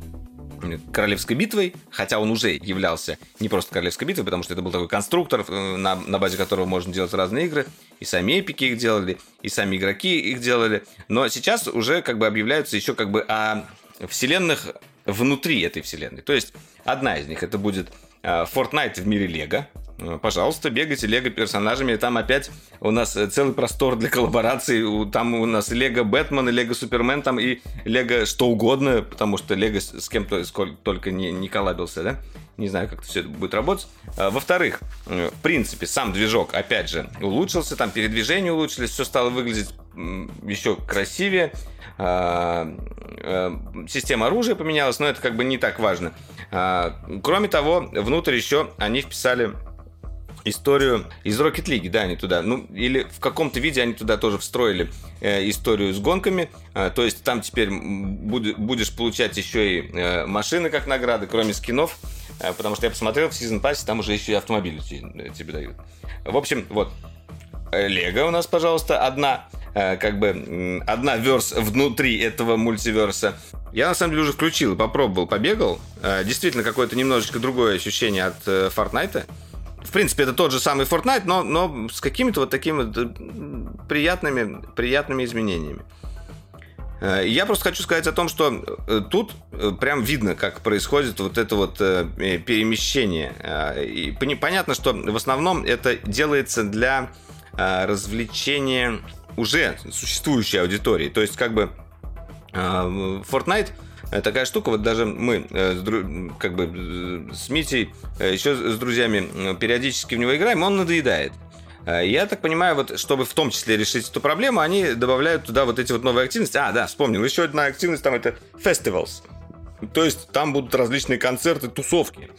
королевской битвой, хотя он уже являлся не просто королевской битвой, потому что это был такой конструктор, на, на базе которого можно делать разные игры, и сами эпики их делали, и сами игроки их делали, но сейчас уже как бы объявляются еще как бы о вселенных внутри этой вселенной. То есть одна из них это будет Э, Fortnite в мире Лего. Э, пожалуйста, бегайте Лего персонажами. Там опять у нас э, целый простор для коллабораций. Там у нас Лего Бэтмен, Лего Супермен, там и Лего что угодно, потому что Лего с кем-то только не, не коллабился, да? Не знаю, как все это будет работать. Во-вторых, в принципе, сам движок, опять же, улучшился, там передвижения улучшились, все стало выглядеть еще красивее. Система оружия поменялась, но это как бы не так важно. А, кроме того, внутрь еще они вписали историю из Rocket League, да, они туда, ну, или в каком-то виде они туда тоже встроили э, историю с гонками, э, то есть там теперь буд- будешь получать еще и э, машины как награды, кроме скинов, э, потому что я посмотрел в Season Pass, там уже еще и автомобили тебе, тебе дают. В общем, вот, Лего у нас, пожалуйста, одна, э, как бы, одна верс внутри этого мультиверса. Я на самом деле уже включил, попробовал, побегал. Э, действительно, какое-то немножечко другое ощущение от э, Fortnite. В принципе, это тот же самый Fortnite, но, но с какими-то вот такими вот приятными, приятными изменениями. Э, Я просто хочу сказать о том, что э, тут э, прям видно, как происходит вот это вот э, э, перемещение. Э, И понятно, что в основном это делается для э, развлечения уже существующей аудитории. То есть как бы э, Fortnite такая штука, вот даже мы э, как бы э, с Митей, э, еще с друзьями периодически в него играем, он надоедает. Я так понимаю, вот чтобы в том числе решить эту проблему, они добавляют туда вот эти вот новые активности. А, да, вспомнил, еще одна активность там это festivals. То есть там будут различные концерты, тусовки.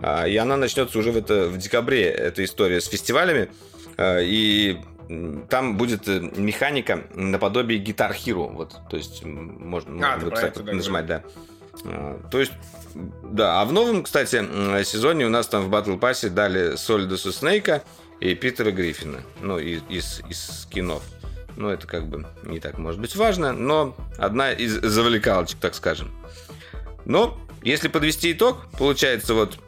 А, И она начнется уже в, это, в декабре, эта история с фестивалями. А, И там будет э, механика наподобие Guitar Hero. Вот, то есть можно, можно вот про так это, да, нажимать, да. А, То есть, да, а в новом, кстати, сезоне у нас там в Battle Pass дали Солидуса Снейка и Питера Гриффина. Ну, из, из, из скинов. Ну, это как бы не так может быть важно, но одна из завлекалочек, так скажем. Но, если подвести итог, получается вот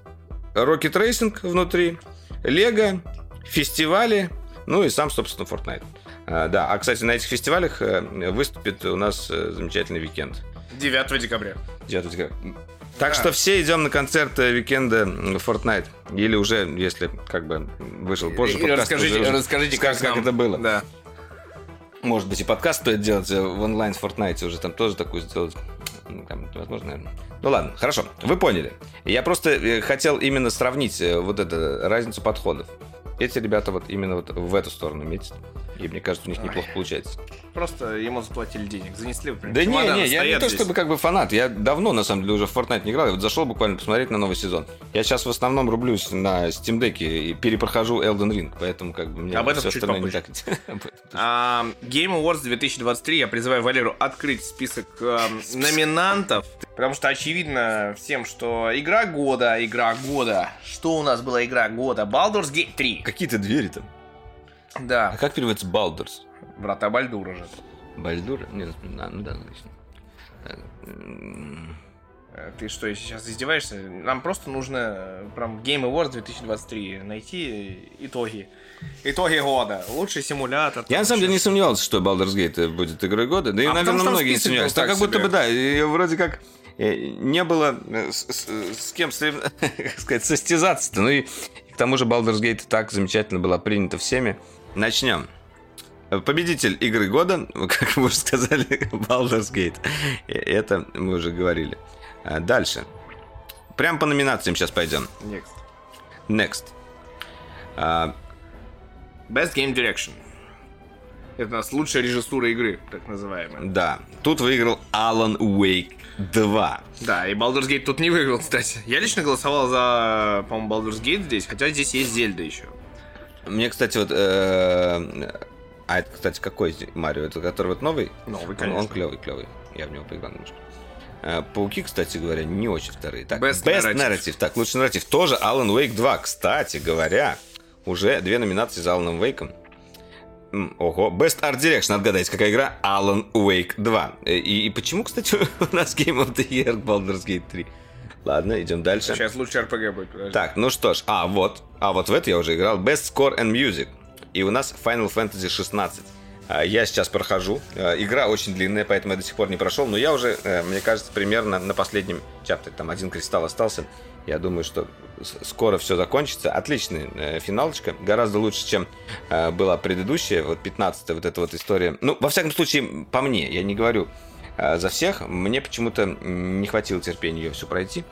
Rocket Racing внутри, Лего, фестивали, ну и сам, собственно, Fortnite. А, да, а, кстати, на этих фестивалях э, выступит у нас э, замечательный Weeknd. 9 декабря. 9 декабря. Так Да. что все идем на концерт э, Weeknd а м, Fortnite. Или уже, если как бы вышел позже, И подкаст расскажите, уже- расскажите, как, скажешь, как нам- это было. Да. Может быть, и подкаст стоит делать э, в онлайн Fortnite, уже там тоже такую сделать. Ну, там, возможно, наверное. Ну ладно, хорошо, вы поняли. Я просто э, хотел именно сравнить э, вот эту разницу подходов. Эти ребята вот именно вот в эту сторону метят. И мне кажется, у них неплохо получается. Просто ему заплатили денег. Занесли, прям Да не, не, я не то здесь. чтобы как бы фанат. Я давно, на самом деле, уже в Fortnite не играл. Я вот зашел буквально посмотреть на новый сезон. Я сейчас в основном рублюсь на Steam Deck и перепрохожу Elden Ring, поэтому как бы мне Об этом всё чуть остальное не так. [laughs] А, Game Awards 2023. Я призываю Валеру открыть список номинантов. Потому что очевидно всем, что игра года, игра года. Что у нас была игра года? Baldur's Gate 3. Какие-то двери там. А Да, как переводится Baldur's? Врата Бальдура же. Бальдур? Нет, ну, ну да, логично. Так, Э, Ты что, сейчас издеваешься? Нам просто нужно э, прям Game Awards 2023 найти итоги. Итоги года. Лучший симулятор. Я на самом деле не сомневался, что Baldur's Gate будет игрой года. Да и, А потому наверное, там многие не сомневались. так Так как будто себе. бы, да, вроде как э, не было э, с, с- с кем [laughs] как сказать, состязаться-то. Ну и к тому же Baldur's Gate так замечательно была принята всеми. Начнем. Победитель игры года, [laughs] как вы уже сказали, Baldur's Gate. Это мы уже говорили. А Дальше. Прям по номинациям сейчас пойдем. Next. Next. А, Best Game Direction. Это у нас лучшая режиссура игры, так называемая. Да, тут выиграл Alan Wake 2. Да, и Baldur's Gate тут не выиграл, кстати. Я лично голосовал за, по-моему, Baldur's Gate здесь, хотя здесь есть Зельда еще. Мне, кстати, вот... А это, кстати, какой Марио? Это который вот новый? Новый, Он- конечно. Он клевый, клевый. Я в него поиграл немножко. Э, Пауки, кстати говоря, не очень вторые. Так, Best Best, Narrative. Narrative. Так, лучший нарратив. Тоже Alan Wake 2. Кстати говоря, уже две номинации за Вейком. М, Ого, Best Art Direction, отгадайте, какая игра? Alan Wake 2. Э, И, и почему, кстати, [laughs] у нас Game of the Year Baldur's Gate 3? Ладно, идем дальше. Сейчас лучший RPG будет, подожди. Так, ну что ж, а вот, а вот в это я уже играл. Best Score and Music. И у нас Final Fantasy 16. А, Я сейчас прохожу. А, Игра очень длинная, поэтому я до сих пор не прошел. Но я уже, э, мне кажется, примерно на последнем чаптере. Там один кристалл остался. Я думаю, что скоро все закончится. Отличная э, финалочка. Гораздо лучше, чем э, была предыдущая. Вот 15 вот эта вот история. Ну, во всяком случае, по мне. Я не говорю за всех. Мне почему-то не хватило терпения ее все пройти.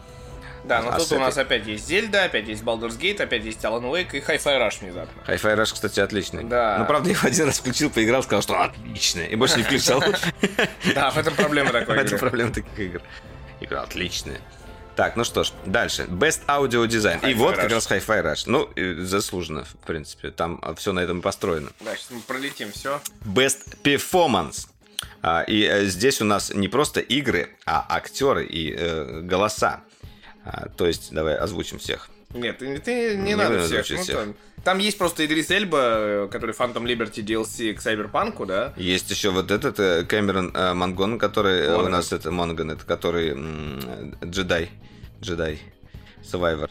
Да, но А тут у нас опять есть Зельда, опять есть Baldur's Gate, опять есть Alan Wake и Hi-Fi Rush внезапно. Hi-Fi Rush, кстати, отличный. Да. Ну, правда, я его один раз включил, поиграл, сказал, что отлично. И больше не включал. Да, в этом проблема В такой этом игры. проблема таких игр. Игра отличная. Так, ну что ж, дальше. Best Audio Design. И вот как Rush. раз Hi-Fi Rush. Ну, заслуженно, в принципе. Там все на этом построено. Да, сейчас мы пролетим все. Best Performance. А, и э, здесь у нас не просто игры, а актеры и э, голоса. А, то есть, давай озвучим всех. Нет, ты, ты не, Не надо всех. Ну, всех. Там, там есть просто Идрис Эльба, э, который Phantom Liberty DLC к Cyberpunk, да? Есть еще вот этот э, Кэмерон э, Мангон, который э, у Монган. нас это Монган, это который м, джедай, джедай, Survivor.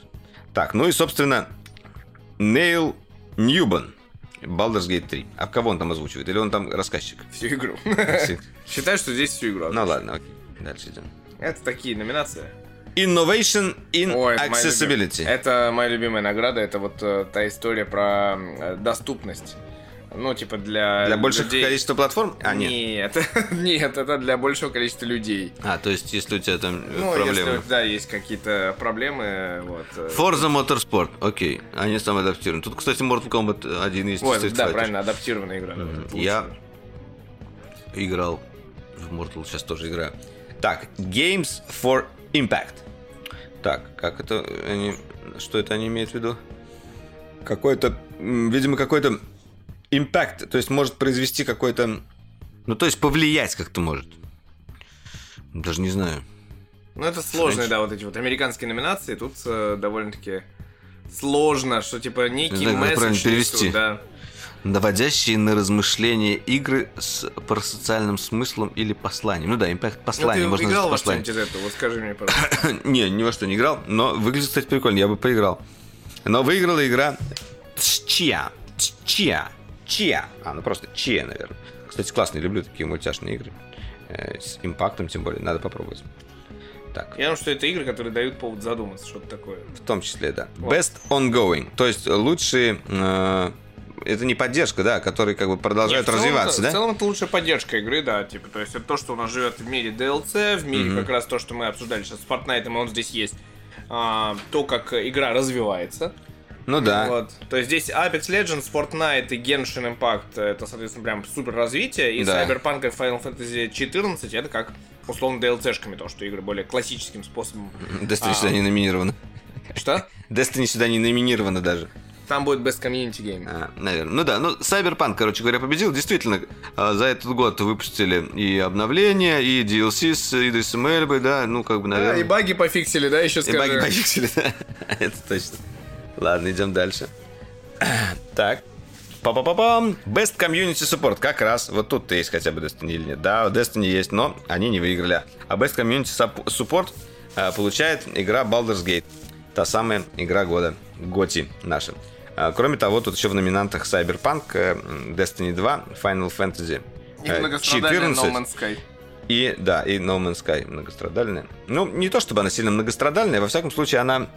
Так, ну и собственно Нейл Ньюбан. Baldur's Gate 3. А кого он там озвучивает? Или он там рассказчик? Всю игру. [laughs] Считаю, что здесь всю игру. Ну ладно, окей. Дальше идем. Это такие номинации. Innovation in Ой, моя Accessibility. любимая- Это моя любимая награда. Это вот э, та история про э, доступность. Ну, типа для Для большего людей- количества платформ? А, нет. Нет, [laughs] нет, это для большего количества людей. А, то есть, если у тебя там э, Ну, проблемы. если, да, есть какие-то проблемы, вот. э, Forza Motorsport, окей. Они сам адаптированы. Тут, кстати, Mortal Kombat 1 есть. Вот, да, Fighter. правильно, адаптированная игра. это Я играл в Mortal, сейчас тоже играю. Так, Games for Impact. Так, как это они... Что это они имеют в виду? Какой-то, видимо, какой-то impact, то есть может произвести какой-то... Ну, то есть повлиять как-то может. Даже не знаю. Ну, это сложные, Френч. да, вот эти вот американские номинации. Тут э, довольно-таки сложно, что типа некий знаю, как месседж правильно несут, перевести. да. Наводящие на размышления игры с парасоциальным смыслом или посланием. Ну да, импакт Ну, послание, ты можно играл назвать во что-нибудь из этого? Вот скажи мне, пожалуйста. [coughs] Не, ни во что не играл, но выглядит, кстати, прикольно, я бы поиграл. Но выиграла игра Чья. Чья. Чья. А, ну просто Чья, наверное. Кстати, классные, люблю такие мультяшные игры. Э, С импактом, тем более, надо попробовать. Так, Я думаю, что это игры, которые дают повод задуматься, что-то такое. в том числе, да. Вот. Best ongoing, то есть лучшие... э, это не поддержка, да, которые как бы продолжают Не, в целом развиваться, да? В целом это лучшая поддержка игры, да, типа, то есть это то, что у нас живет в мире DLC, в мире Мгм. как раз то, что мы обсуждали сейчас с Fortnite, он здесь есть. А, то, как игра развивается. Ну да. Вот. То есть здесь Apex Legends, Fortnite и Genshin Impact это, соответственно, прям супер развитие. И Да. Cyberpunk и Final Fantasy 14 это как условно DLC-шками, то, что игры более классическим способом. Destiny А. сюда не номинирована. Что? Destiny сюда не номинирована даже. Там будет Best Community Game. А, наверное. Ну да, ну Cyberpunk, короче говоря, победил. Действительно, а, за этот год выпустили и обновления, и DLC с Идрисом Эльбой, да, ну как бы, Да, наверное. и баги пофиксили, да, еще И скажи. баги пофиксили, [laughs] да. Это точно. Ладно, идем дальше. [clears throat] Так. Па-па-па-пам. Best Community Support. Как раз. Вот тут-то есть хотя бы Destiny или нет. Да, Destiny есть, но они не выиграли. А Best Community Sup- Support а, получает игра Baldur's Gate. Та самая игра года. Готи наша. А, Кроме того, тут еще в номинантах Cyberpunk, э, Destiny 2, Final Fantasy И э, многострадальный 14. No Man's Sky. И, да, и No Man's Sky многострадальная. Ну, не то чтобы она сильно многострадальная, во всяком случае, она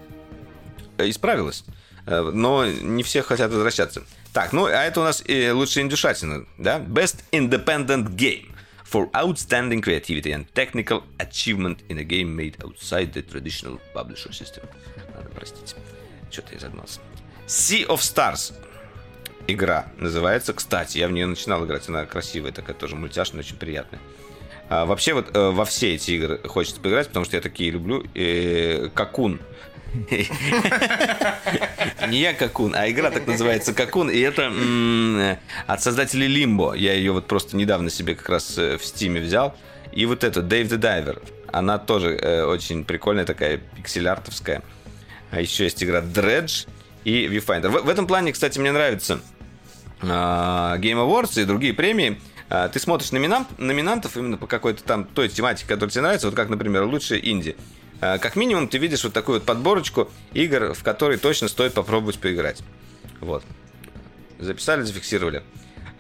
э, исправилась. Но не все хотят возвращаться. Так, ну, а это у нас и лучшая индюшатина, да? Best Independent Game for outstanding creativity and technical achievement in a game made outside the traditional publisher system. Надо простить. Что-то я загнался. Sea of Stars. Игра называется. Кстати, я в нее начинал играть. Она красивая, такая тоже мультяшная, очень приятная. А, вообще вот э, во все эти игры хочется поиграть, потому что я такие люблю. Э, Какун. [laughs] Не я Какун, а игра так называется Какун. И это от создателей Limbo. Я ее вот просто недавно себе как раз э, в Стиме взял. И вот эту Dave the Diver. Она тоже э, очень прикольная такая, пиксель-артовская. А еще есть игра Dredge и Viewfinder. В, в этом плане, кстати, мне нравится а, Game Awards и другие премии. А, Ты смотришь номинант, номинантов именно по какой-то там той тематике, которая тебе нравится, вот как, например, лучшие инди. А, Как минимум ты видишь вот такую вот подборочку игр, в которые точно стоит попробовать поиграть. Вот. Записали, зафиксировали.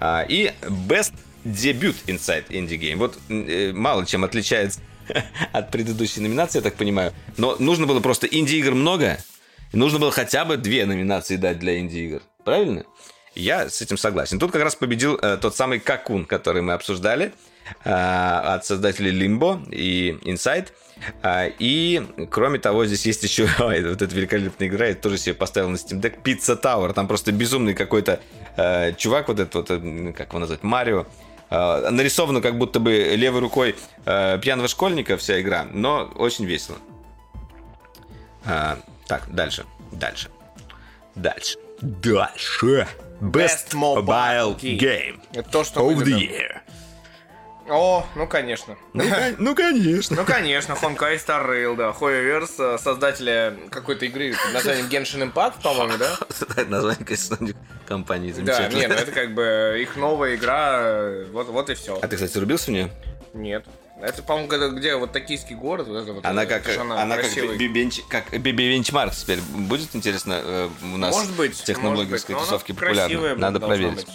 А, И Best Debut Inside Indie Game. Вот э, мало чем отличается [laughs] от предыдущей номинации, я так понимаю. Но нужно было просто инди-игр много, и нужно было хотя бы две номинации дать для инди-игр. Правильно? Я с этим согласен. Тут как раз победил э, тот самый Какун, который мы обсуждали, э, от создателей Limbo и Inside. А, и, кроме того, здесь есть еще [laughs] ой, вот эта великолепная игра, я тоже себе поставил на Steam Deck, Pizza Tower. Там просто безумный какой-то э, чувак, вот этот вот, э, как его назвать, Марио. Э, нарисовано как будто бы левой рукой э, пьяного школьника вся игра, но очень весело. Так, дальше, дальше, дальше, дальше. Best, Best Mobile Game. Game Это то, что of the. Year. О, ну конечно. Ну, ну, конечно. Ну, конечно, Honkai Star Rail, да. Hoyoverse, создателя какой-то игры под названием Genshin Impact, по-моему, да? [laughs] Название, конечно, компании Да, нет, ну это как бы их новая игра, э, вот, вот и все. А ты, кстати, рубился в нее? Нет. Это, по-моему, где, где вот токийский город, вот это вот. Она это как, она как, красивый. би- бенч- как Биби Бенчмарк теперь. Будет интересно э, у нас Может быть, технологической может быть, тусовки популярны. Надо проверить. быть.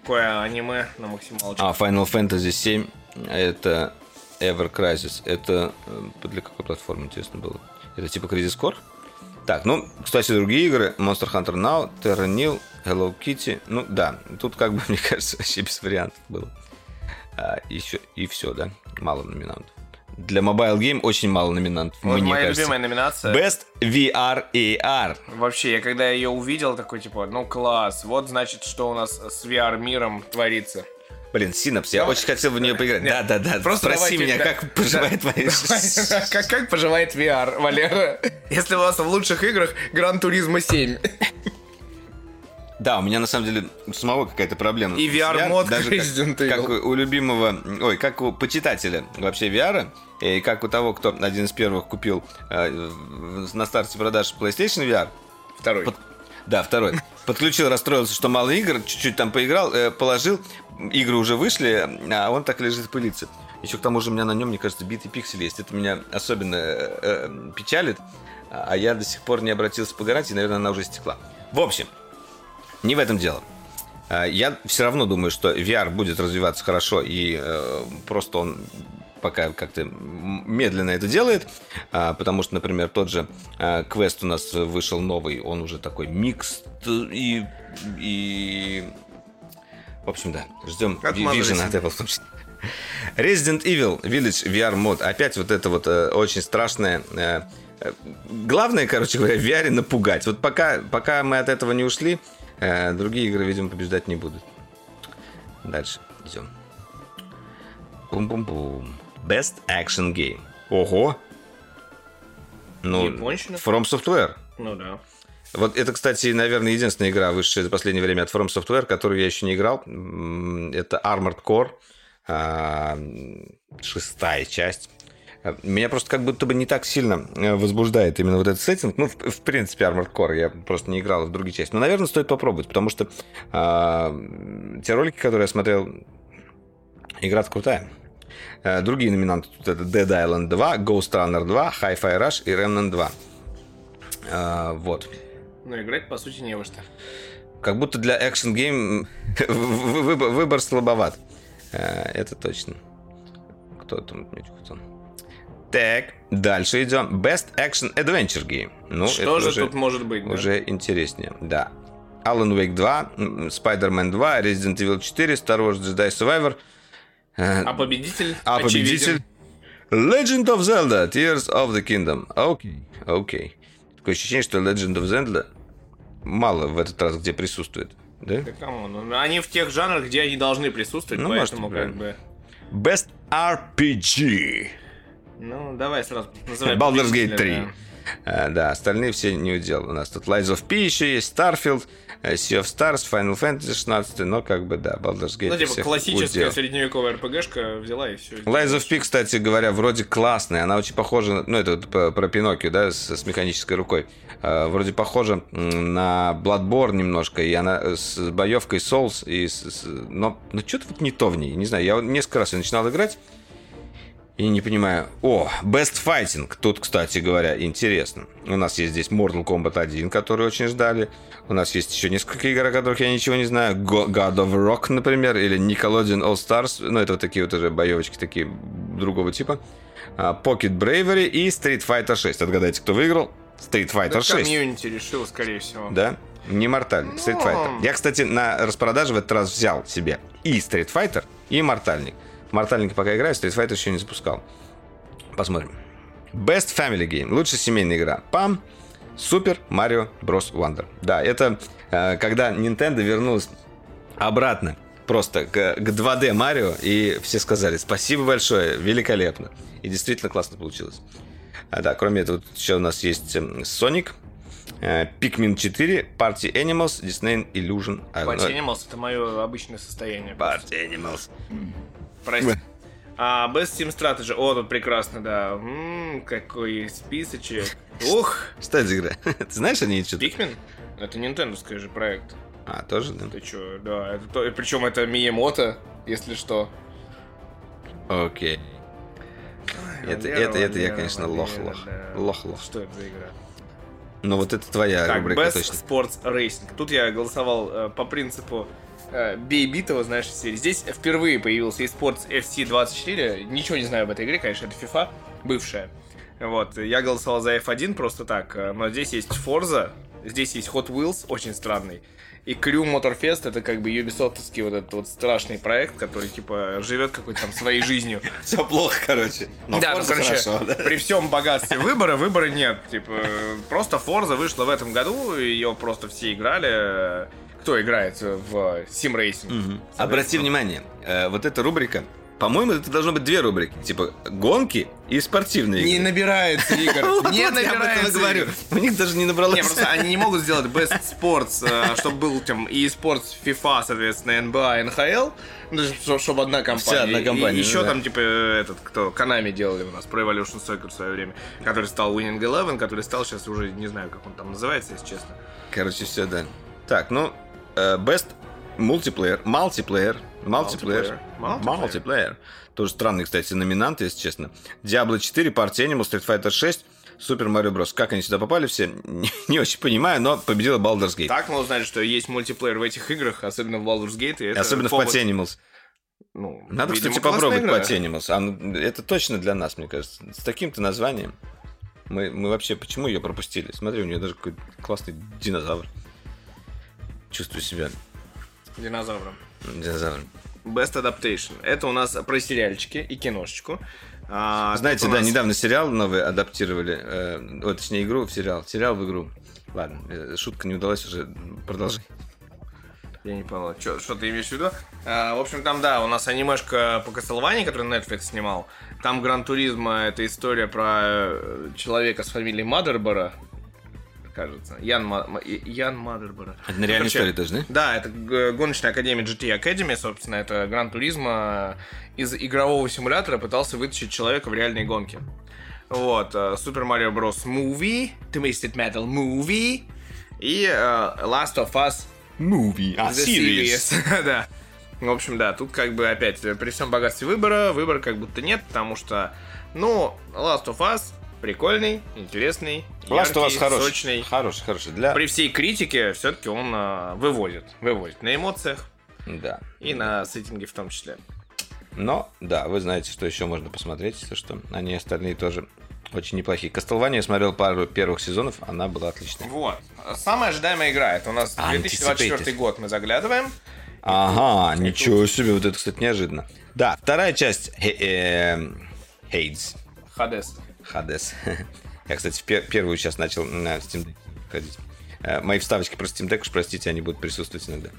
Такое аниме на максималочку. А, Final Fantasy 7 это Ever Crisis. Это э, для какой платформы, интересно было? Это типа Crisis Core? Так, ну, кстати, другие игры. Monster Hunter Now, Terra Nil, Hello Kitty. Ну, да, тут как бы, [laughs] мне кажется, вообще без вариантов было. А, еще, и все, да? Мало номинантов. Для Mobile Game очень мало номинантов, Вот мне моя кажется. любимая номинация. Best VR AR. Вообще, я когда ее увидел, такой, типа, ну класс, вот значит, что у нас с VR-миром творится. Блин, Синапс, я очень хотел в нее [laughs] поиграть. Нет, Да, да, да. просто Спроси давайте, меня, да, как поживает да, [laughs] давай. [laughs] Как, как поживает VR, Валера? Если у вас в лучших играх Гран Туризма 7. Да, у меня на самом деле у самого какая-то проблема. И VR-мод даже как, [laughs] Resident Evil. как у любимого, ой, как у почитателя вообще VR, и как у того, кто один из первых купил э, на старте продаж PlayStation VR, Второй. Под- да, второй. Подключил, расстроился, что мало игр, чуть-чуть там поиграл, э, положил, игры уже вышли, а он так лежит в пылиться. Еще к тому же у меня на нем, мне кажется, битый пиксель есть. Это меня особенно э, э, печалит, а я до сих пор не обратился по гарантии, наверное, она уже стекла. В общем, не в этом дело. А, Я все равно думаю, что VR будет развиваться хорошо, и э, просто он пока как-то медленно это делает, а, потому что, например, тот же а, квест у нас вышел новый, он уже такой микс и, и... В общем, да, ждем Vision от Apple в том числе. Resident Evil Village VR мод. Опять вот это вот э, очень страшное. э, э, главное, короче говоря, в VR напугать. Вот пока, пока мы от этого не ушли, другие игры, видимо, побеждать не будут. Дальше идем. Бум-бум-бум. Best Action Game. Ого! Ну, Японщина? From Software. Ну да. Вот это, кстати, наверное, единственная игра, вышедшая за последнее время от From Software, которую я еще не играл. Это Armored Core, а, шестая часть. А, Меня просто как будто бы не так сильно э, возбуждает именно вот этот сеттинг. Ну, в, в принципе, Armored Core я просто не играл в другие части. Но, наверное, стоит попробовать, потому что а, те ролики, которые я смотрел, игра крутая. Э, Другие номинанты тут это Dead Island 2, Ghost Runner 2, Hi-Fi Rush и Remnant 2. А, Вот. Но играть, по сути, не во что. Как будто для экшен гейм [laughs] выбор, слабоват. Э, Это точно. Кто там отметил? Так, дальше идем. Best Action Adventure Game. Ну, Что же уже, тут может быть? да? уже интереснее. Да. Alan Wake 2, м, Spider-Man 2, Resident Evil 4, Star Wars Jedi Survivor. А победитель? а победитель? Legend of Zelda, Tears of the Kingdom. Окей, окей. Такое ощущение, что Legend of Zelda мало в этот раз где присутствует. Да? Да come on, ну, они в тех жанрах, где они должны присутствовать, Ну, поэтому может, как бы... Best RPG. Ну, давай сразу называй [laughs] Baldur's Gate победителя, 3. да. А, да, остальные все не удел. У нас тут Lies of P еще есть, Starfield, э, Sea of Stars, Final Fantasy 16, но как бы, да, Baldur's Gate Ну, типа классическая удел. средневековая РПГшка взяла и все. Lies of P, кстати говоря, вроде классная. Она очень похожа, ну, это вот про Пиноккио, да, с, с механической рукой. А, вроде похожа на Bloodborne немножко, и она с боевкой Souls, и с- с- но, но что-то вот не то в ней. Не знаю, я несколько раз её начинал играть, и не понимаю. О, Best Fighting. Тут, кстати говоря, интересно. У нас есть здесь Mortal Kombat 1, который очень ждали. У нас есть еще несколько игр, о которых я ничего не знаю. Go- God of Rock, например, или Nickelodeon All Stars. Ну, это вот такие вот уже боевочки такие другого типа. А, Pocket Bravery и Street Fighter 6. Отгадайте, кто выиграл? Street Fighter Да 6. комьюнити решил, скорее всего. Да? Не мортальник, Street Ну. Fighter. Я, кстати, на распродаже в этот раз взял себе и Street Fighter, и Мортальник. Мортальник пока играю, Street Fighter еще не запускал. Посмотрим. Best Family Game. Лучшая семейная игра. Пам. Супер Марио Брос Wonder. Да, это э, когда Nintendo вернулась обратно просто к, к 2D Марио, и все сказали спасибо большое, великолепно. И действительно классно получилось. А, да, кроме этого, тут еще у нас есть эм, Sonic, э, Pikmin 4, Party Animals, Disney Illusion. Party Animals это мое обычное состояние. Party Animals. Прости. А, Best Team Strategy. О, тут прекрасно, да. М, какой списочек. Ух! Что это за игра? Ты знаешь, они что-то... Pikmin? Это нинтендовский же проект. А, тоже, да? Ты чё, да, это то, причем это Миямото, если что. Окей. Это, это, это я, конечно, лох, лох. Лох, лох. Что это за игра? Ну вот это твоя Так, рубрика Best точно. Sports Racing. Тут я голосовал э, по принципу э, бей битого, знаешь, серии. Здесь впервые появился eSports FC24. Ничего не знаю об этой игре, конечно, это FIFA бывшая. Вот, я голосовал за F1 просто так, э, но здесь есть Forza, здесь есть Hot Wheels, очень странный. И Crew Motorfest это как бы юбисофтовский вот этот вот страшный проект, который типа живет какой-то там своей жизнью. [laughs] Все плохо, короче. Но да, ну, короче, хорошо, да? при всем богатстве выбора, выбора нет. Типа, э, просто Forza вышла в этом году, ее просто все играли. Кто играет в Sim Racing? Мгм. Обрати внимание, э, вот эта рубрика, по-моему, это должно быть две рубрики. Типа гонки и спортивные Не игры. набирается [laughs] игр. Не набирается говорю. У них даже не набралось. Не, просто они не могут сделать Best Sports, э, чтобы был там и Sports FIFA, соответственно, NBA, NHL, ну, чтобы одна компания. одна компания, еще там, типа, этот, кто, Konami делали у нас, Pro Evolution Soccer в свое время, который стал Winning Eleven, который стал сейчас уже, не знаю, как он там называется, если честно. Короче, все, да. Так, ну, э, best мультиплеер, мультиплеер, мультиплеер, Multiplayer. мультиплеер. Тоже странный, кстати, номинант, если честно. Diablo 4, Party Animal, Street Fighter 6, Super Mario Bros. Как они сюда попали все, [laughs] не, очень понимаю, но победила Baldur's Gate. Так мы узнали, что есть мультиплеер в этих играх, особенно в Baldur's Gate. И это Особенно повод- в Party Animals. Ну, Надо, видимо, кстати, попробовать игра. Party Animals. Это точно для нас, мне кажется. С таким-то названием. Мы, мы вообще, почему ее пропустили? Смотри, у нее даже какой-то классный динозавр. Чувствую себя Динозавром. динозавром. Best Adaptation. Это у нас про сериальчики и киношечку. А, Знаете, да, нас- недавно сериал новый адаптировали. Э, о, точнее, игру в сериал. Сериал в игру. Ладно, э, шутка не удалась уже. Продолжай. Я не понял, чё- что ты имеешь в виду? А, в общем, там, да, у нас анимешка по Castlevania, которую Netflix снимал. Там Гран Туризма, это история про э, человека с фамилией Мадербора, кажется. Ян, Ян Мадербора. Это на реальной Короче, истории тоже, да? Да, это гоночная академия GT Academy, собственно, это Гран Туризма из игрового симулятора пытался вытащить человека в реальные гонки. Вот, э, Super Mario Bros. Movie, Twisted Metal Movie и э, Last of Us Movie. А, The Series. [laughs] да. В общем, да, тут как бы опять э, при всем богатстве выбора, выбора как будто нет, потому что, ну, Last of Us прикольный, интересный, Last of Us яркий, хороший. сочный. Хороший, хороший. Для... При всей критике все-таки он э, выводит, выводит на эмоциях Да. и на сеттинге в том числе. Но, да, вы знаете, что еще можно посмотреть, если что. Они остальные тоже очень неплохие. Castlevania я смотрел пару первых сезонов, она была отличная. Вот. Самая ожидаемая игра, это у нас А, 2024 Anticipated. год, мы заглядываем. Ага, ничего себе, вот это, кстати, неожиданно. Да, вторая часть Хе- эм, Hades. Хадес. Hades. [laughs] Я, кстати, в пер- первую сейчас начал на Steam Deck ходить. Э, Мои вставочки про Steam Deck, уж простите, они будут присутствовать иногда.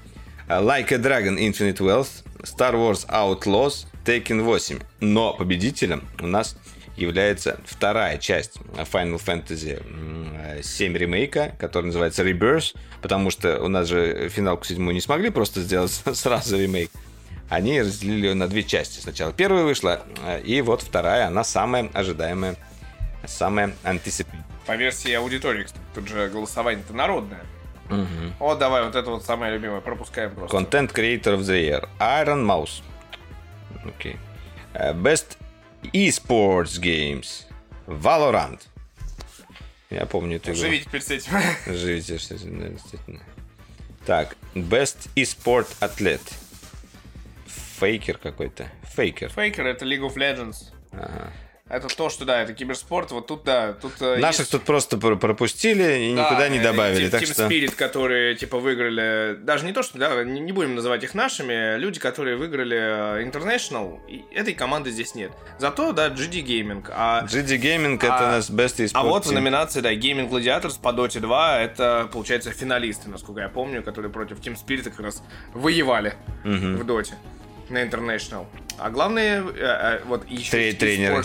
Э, Like a Dragon Infinite Wealth, Star Wars Outlaws, Taken 8. Но победителем у нас является вторая часть Final Fantasy м, э, 7 ремейка, который называется Rebirth, потому что у нас же финалку седьмую не смогли просто сделать [laughs] сразу ремейк. Они разделили ее на две части. Сначала первая вышла, э, и вот вторая, она самая ожидаемая, самая антисипированная. По версии аудитории, кстати, тут же голосование-то народное. Вот давай, вот это вот самое любимое, пропускаем просто. Content Creator of the Year. Iron Mouse. Окей. Э, Best Esports Games. Valorant. Я помню эту игру. Живите с этим. [laughs] Живите, что- естественно. Так, Best eSport Athlete. Фейкер какой-то. Фейкер. Фейкер это League of Legends. Ага. Это то, что да, это киберспорт. Вот тут да, тут э, Наших есть- тут просто пр- пропустили и Да, никуда не э, добавили. Team, так Team что... Spirit, которые типа выиграли, даже не то, что да, не, не будем называть их нашими, люди, которые выиграли э, International, и этой команды здесь нет. Зато да, GD Gaming. А, GD Gaming это А- у нас Best eSport а вот в Team. номинации да Gaming Gladiators по Dota 2 это получается финалисты, насколько я помню, которые против Team Spirit как раз воевали в Доте на International. А главное, э, э, вот еще есть тренеры.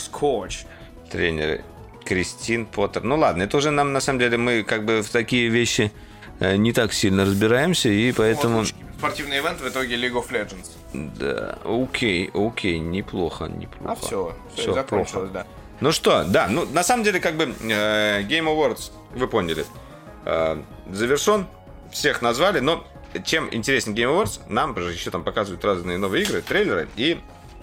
тренеры. Кристин Поттер. Ну ладно, это уже нам на самом деле мы как бы в такие вещи э, не так сильно разбираемся, и поэтому... Вот, спортивный ивент в итоге League of Legends. Да, окей, окей, неплохо, неплохо. А все, все, Всё, закончилось, да. Ну что, да, ну на самом деле как бы э, Game Awards, вы поняли, э, завершен, всех назвали, но чем интереснее Game Awards, нам же еще там показывают разные новые игры, трейлеры, и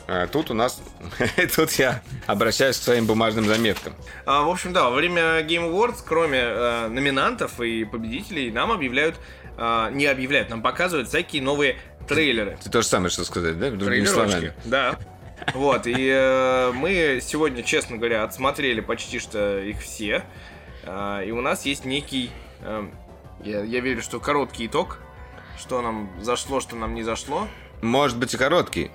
А тут у нас... [laughs] тут я обращаюсь к своим бумажным заметкам. А, в общем, да, во время Game Awards, кроме э, номинантов и победителей, нам объявляют... э, не объявляют, нам показывают всякие новые трейлеры. Ты то же самое что сказать, да? Другими словами. Да. Вот, и э, мы сегодня, честно говоря, отсмотрели почти что их все. А, и у нас есть некий, э, я, я верю, что короткий итог, что нам зашло, что нам не зашло. Может быть и короткий,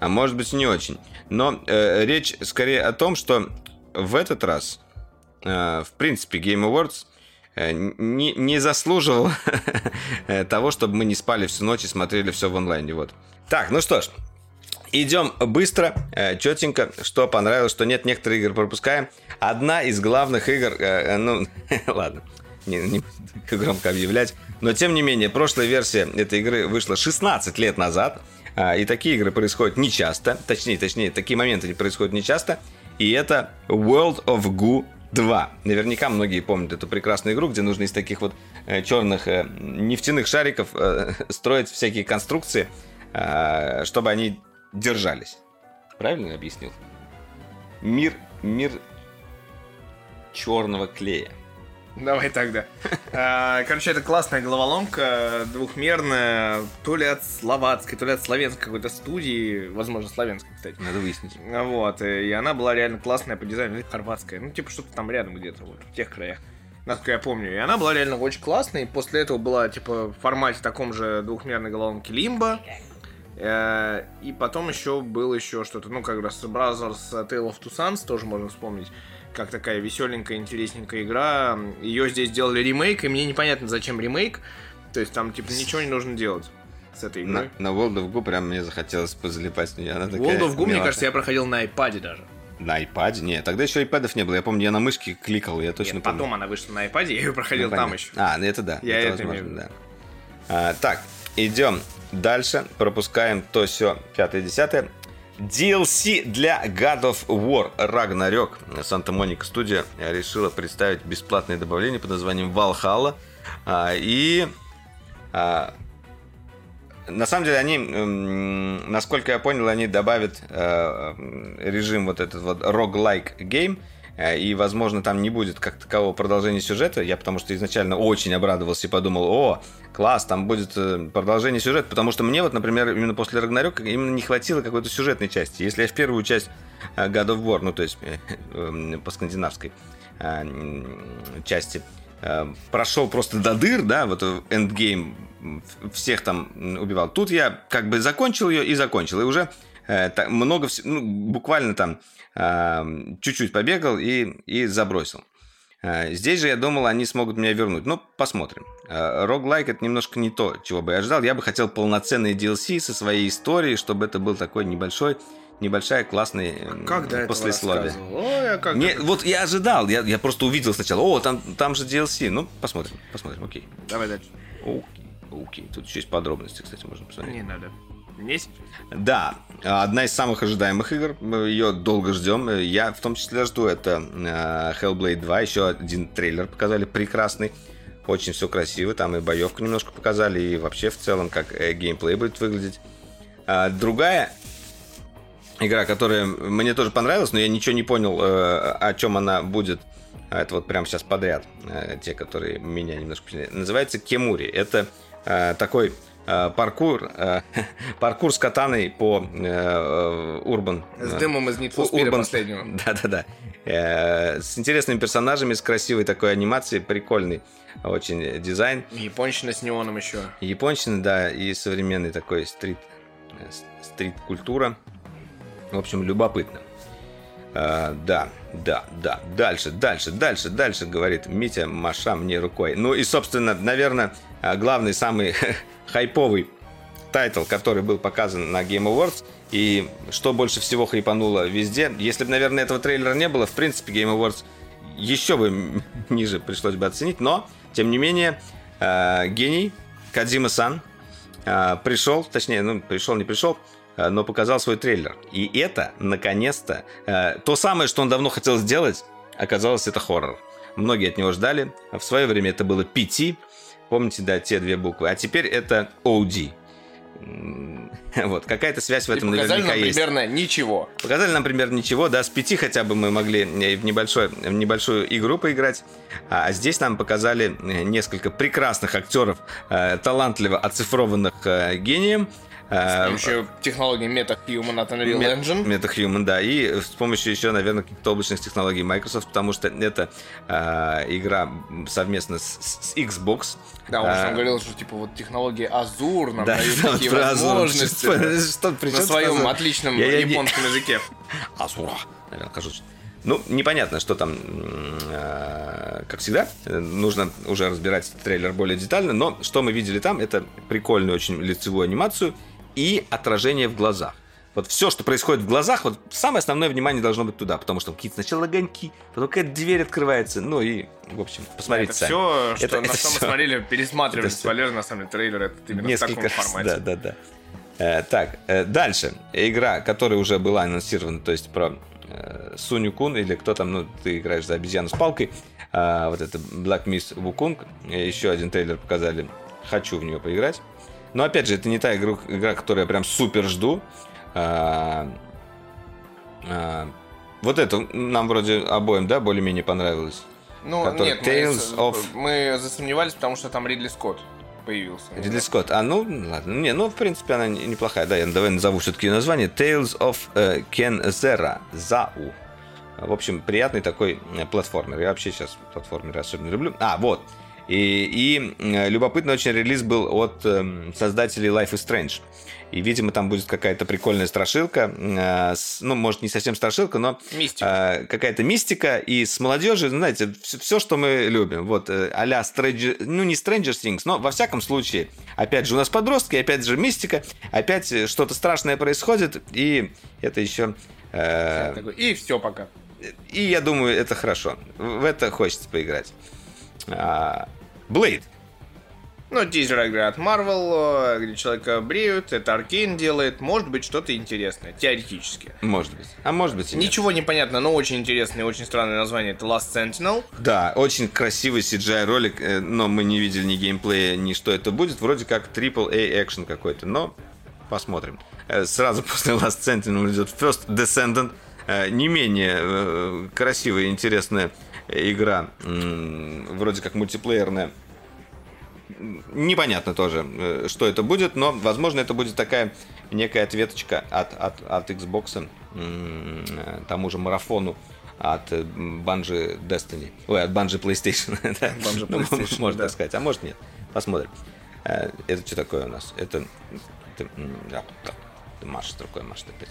а может быть и не очень. Но э, речь скорее о том, что в этот раз, э, в принципе, Game Awards э, не, не заслуживал [laughs] э, того, чтобы мы не спали всю ночь и смотрели все в онлайне. Вот. Так, ну что ж, Идем быстро, э, четенько, что понравилось, что нет, некоторые игры пропускаем. Одна из главных игр, ну, [laughs] ладно, не, не [laughs] громко объявлять, но тем не менее, прошлая версия этой игры вышла 16 лет назад, а, и такие игры происходят нечасто, точнее, точнее, такие моменты не происходят нечасто, и это World of Goo 2. Наверняка многие помнят эту прекрасную игру, где нужно из таких вот э, черных э, нефтяных шариков э, [laughs] строить всякие конструкции, э, чтобы они держались. Правильно я объяснил? Мир, мир черного клея. Давай тогда. [laughs] А, Короче, это классная головоломка, двухмерная, то ли от словацкой, то ли от славянской какой-то студии, возможно, славянской, кстати. Надо выяснить. Вот, и она была реально классная по дизайну, или хорватская, ну, типа, что-то там рядом где-то, вот, в тех краях. Насколько я помню. И она была реально очень классной. После этого была, типа, в формате таком же двухмерной головоломки Лимба. Э, И потом еще было еще что-то, ну, как раз Brothers Tale of Two Sons, тоже можно вспомнить, как такая веселенькая, интересненькая игра. Ее здесь сделали ремейк, и мне непонятно, зачем ремейк. То есть там, типа, ничего не нужно делать с этой На, игрой. на World of Goo прям мне захотелось позалипать. Она такая World of Goo, мне кажется, я проходил на iPad даже. На iPad? Нет, тогда еще iPad не было. Я помню, я на мышке кликал, я точно Нет, помню. потом она вышла на iPad, я ее проходил Ну, там еще. А, ну это да. Я это возможно, имею да. А, так, идем дальше. Пропускаем то все 5-10. DLC для God of War Ragnarok. Санта-Моника студия решила представить бесплатное добавление под названием Valhalla. А, и а, на самом деле они, насколько я понял, они добавят э, м, режим вот этот вот roguelike game, э, и, возможно, там не будет как такового продолжения сюжета. Я потому что изначально очень обрадовался и подумал, о, класс, там будет э, продолжение сюжета, потому что мне вот, например, именно после Рагнарёка именно не хватило какой-то сюжетной части. Если я в первую часть э, God of War, ну, то есть э, э, по скандинавской э, части, э, прошел просто до дыр, да, вот э, эндгейм всех там убивал. Тут я как бы закончил ее и закончил, и уже э, много, ну, буквально там э, чуть-чуть побегал и, и забросил. Э, Здесь же я думал, они смогут меня вернуть. Ну, посмотрим. Роглайк это немножко не то, чего бы я ожидал. Я бы хотел полноценный DLC со своей историей, чтобы это был такой небольшой, небольшая классная э, Как до послесловие. Ой, а как Не, до- вот я ожидал, я, я просто увидел сначала, о, там, там же DLC. Ну, посмотрим, посмотрим, окей. Давай дальше. Окей, окей. Тут еще есть подробности, кстати, можно посмотреть. Не надо. Мне сейчас. Да, одна из самых ожидаемых игр. Мы ее долго ждем. Я в том числе жду. Это э, Hellblade 2. Еще один трейлер показали прекрасный. Очень все красиво. Там и боевку немножко показали. И вообще в целом, как э, геймплей будет выглядеть. А, другая игра, которая мне тоже понравилась, но я ничего не понял, э, о чем она будет. А Это вот прямо сейчас подряд. Те, которые меня немножко... Называется Кемури. Это такой паркур, э, [laughs] паркур с катаной по э, Урбан. С дымом из Need for Speed последнего. [laughs] Да-да-да. Э, С интересными персонажами, с красивой такой анимацией, прикольный очень дизайн. Японщина с неоном еще. Японщина, да, и современный такой стрит, э, стрит-культура. В общем, любопытно. А, да, да, да. Дальше, дальше, дальше, дальше, говорит Митя, маша мне рукой. Ну и, собственно, наверное, главный, самый [laughs] хайповый тайтл, который был показан на Game Awards, и что больше всего хайпануло везде. Если бы, наверное, этого трейлера не было, в принципе, Game Awards еще бы [laughs] ниже пришлось бы оценить, но, тем не менее, э, гений Кадзима-сан э, пришел, точнее, ну, пришел, не пришел, э, но показал свой трейлер. И это, наконец-то, то самое, что он давно хотел сделать, оказалось, это хоррор. Многие от него ждали. В свое время это было PT. Помните, да, те две буквы. А теперь это OD. [laughs] Вот, какая-то связь в этом И показали наверняка нам есть. примерно ничего. Показали нам примерно ничего, да, с пяти хотя бы мы могли э, в, небольшой, в небольшую игру поиграть, а а здесь нам показали э, несколько прекрасных актеров, э, талантливо оцифрованных э, э, Еще технология MetaHuman от Unreal Мет- Engine. MetaHuman, да, и с помощью еще, наверное, каких-то облачных технологий Microsoft, потому что это э, игра совместно с, с Xbox. Да, он же А, там говорил, что типа вот технологии Азур нам да, дают [laughs] вот такие возможности. Что- что- при На своем Азур? отличном Я- я японском [laughs] языке. Азура, наверное, кажу. Ну, непонятно, что там, э, как всегда, э, нужно уже разбирать трейлер более детально, но что мы видели там, это прикольную очень лицевую анимацию и отражение в глазах. Вот все, что происходит в глазах, вот самое основное внимание должно быть туда, потому что какие-то сначала огоньки, потом какая-то дверь открывается, ну и, в общем, посмотрите Это сами. все, что, Это- на это что мы всё. смотрели, пересматривали Это полезно, на самом деле, трейлер этот именно в Несколько таком раз, формате. да, да, да. Э, так, э, дальше. Игра, которая уже была анонсирована, то есть про э, Суню Кун, или кто там, ну, ты играешь за обезьяну с палкой. А, вот это Black Miss Wukong. Э, Еще один трейлер показали. Хочу в нее поиграть. Но, опять же, это не та игра, игра которую я прям супер жду. А, а, вот это нам вроде обоим, да, более-менее понравилось. Ну, Который нет, мы, Tales с- of- мы засомневались, потому что там Ридли Скотт появился. Ридли Скотт. А, ну, ладно. Не, ну, в принципе, она не- неплохая. Да, я давай назову все-таки название. Tales of э, Ken Zera. Зау. В общем, приятный такой э, платформер. Я вообще сейчас платформеры особенно люблю. А, вот. И, и э, любопытный очень релиз был от эм, создателей Life is Strange. И, видимо, там будет какая-то прикольная страшилка. э, с- ну, может, не совсем страшилка, но Мистика. э, какая-то мистика. И с молодежью, знаете, все, что мы любим. Вот, э, а-ля Stranger... Ну, не Stranger Things, но, во всяком случае, опять же, у нас подростки, опять же, мистика. Опять э, что-то страшное происходит. И это еще... э, И все пока. и я думаю, это хорошо. В это хочется поиграть. А, Blade. Ну, тизер игры от Marvel, где человека бреют, это Аркейн делает, может быть что-то интересное, теоретически. Может быть. А может быть и нет. Ничего не понятно, но очень интересное, очень странное название, это Last Sentinel. Да, очень красивый CGI ролик, э, но мы не видели ни геймплея, ни что это будет. Вроде как AAA экшен какой-то, но посмотрим. Э, Сразу [laughs] после Last Sentinel идет First Descendant. Э, Не менее красивая и интересная игра, вроде как мультиплеерная. Непонятно тоже, э, что это будет, но, возможно, это будет такая некая ответочка от, от, от Xbox э, тому же марафону от э, Bungie Destiny. Ой, от Bungie PlayStation. [laughs] да. Bungie Ну, PlayStation, [laughs] Можно да. так сказать. А может нет. Посмотрим. Э, Это что такое у нас? Это... это, м, да, так, ты машешь рукой, машешь опять.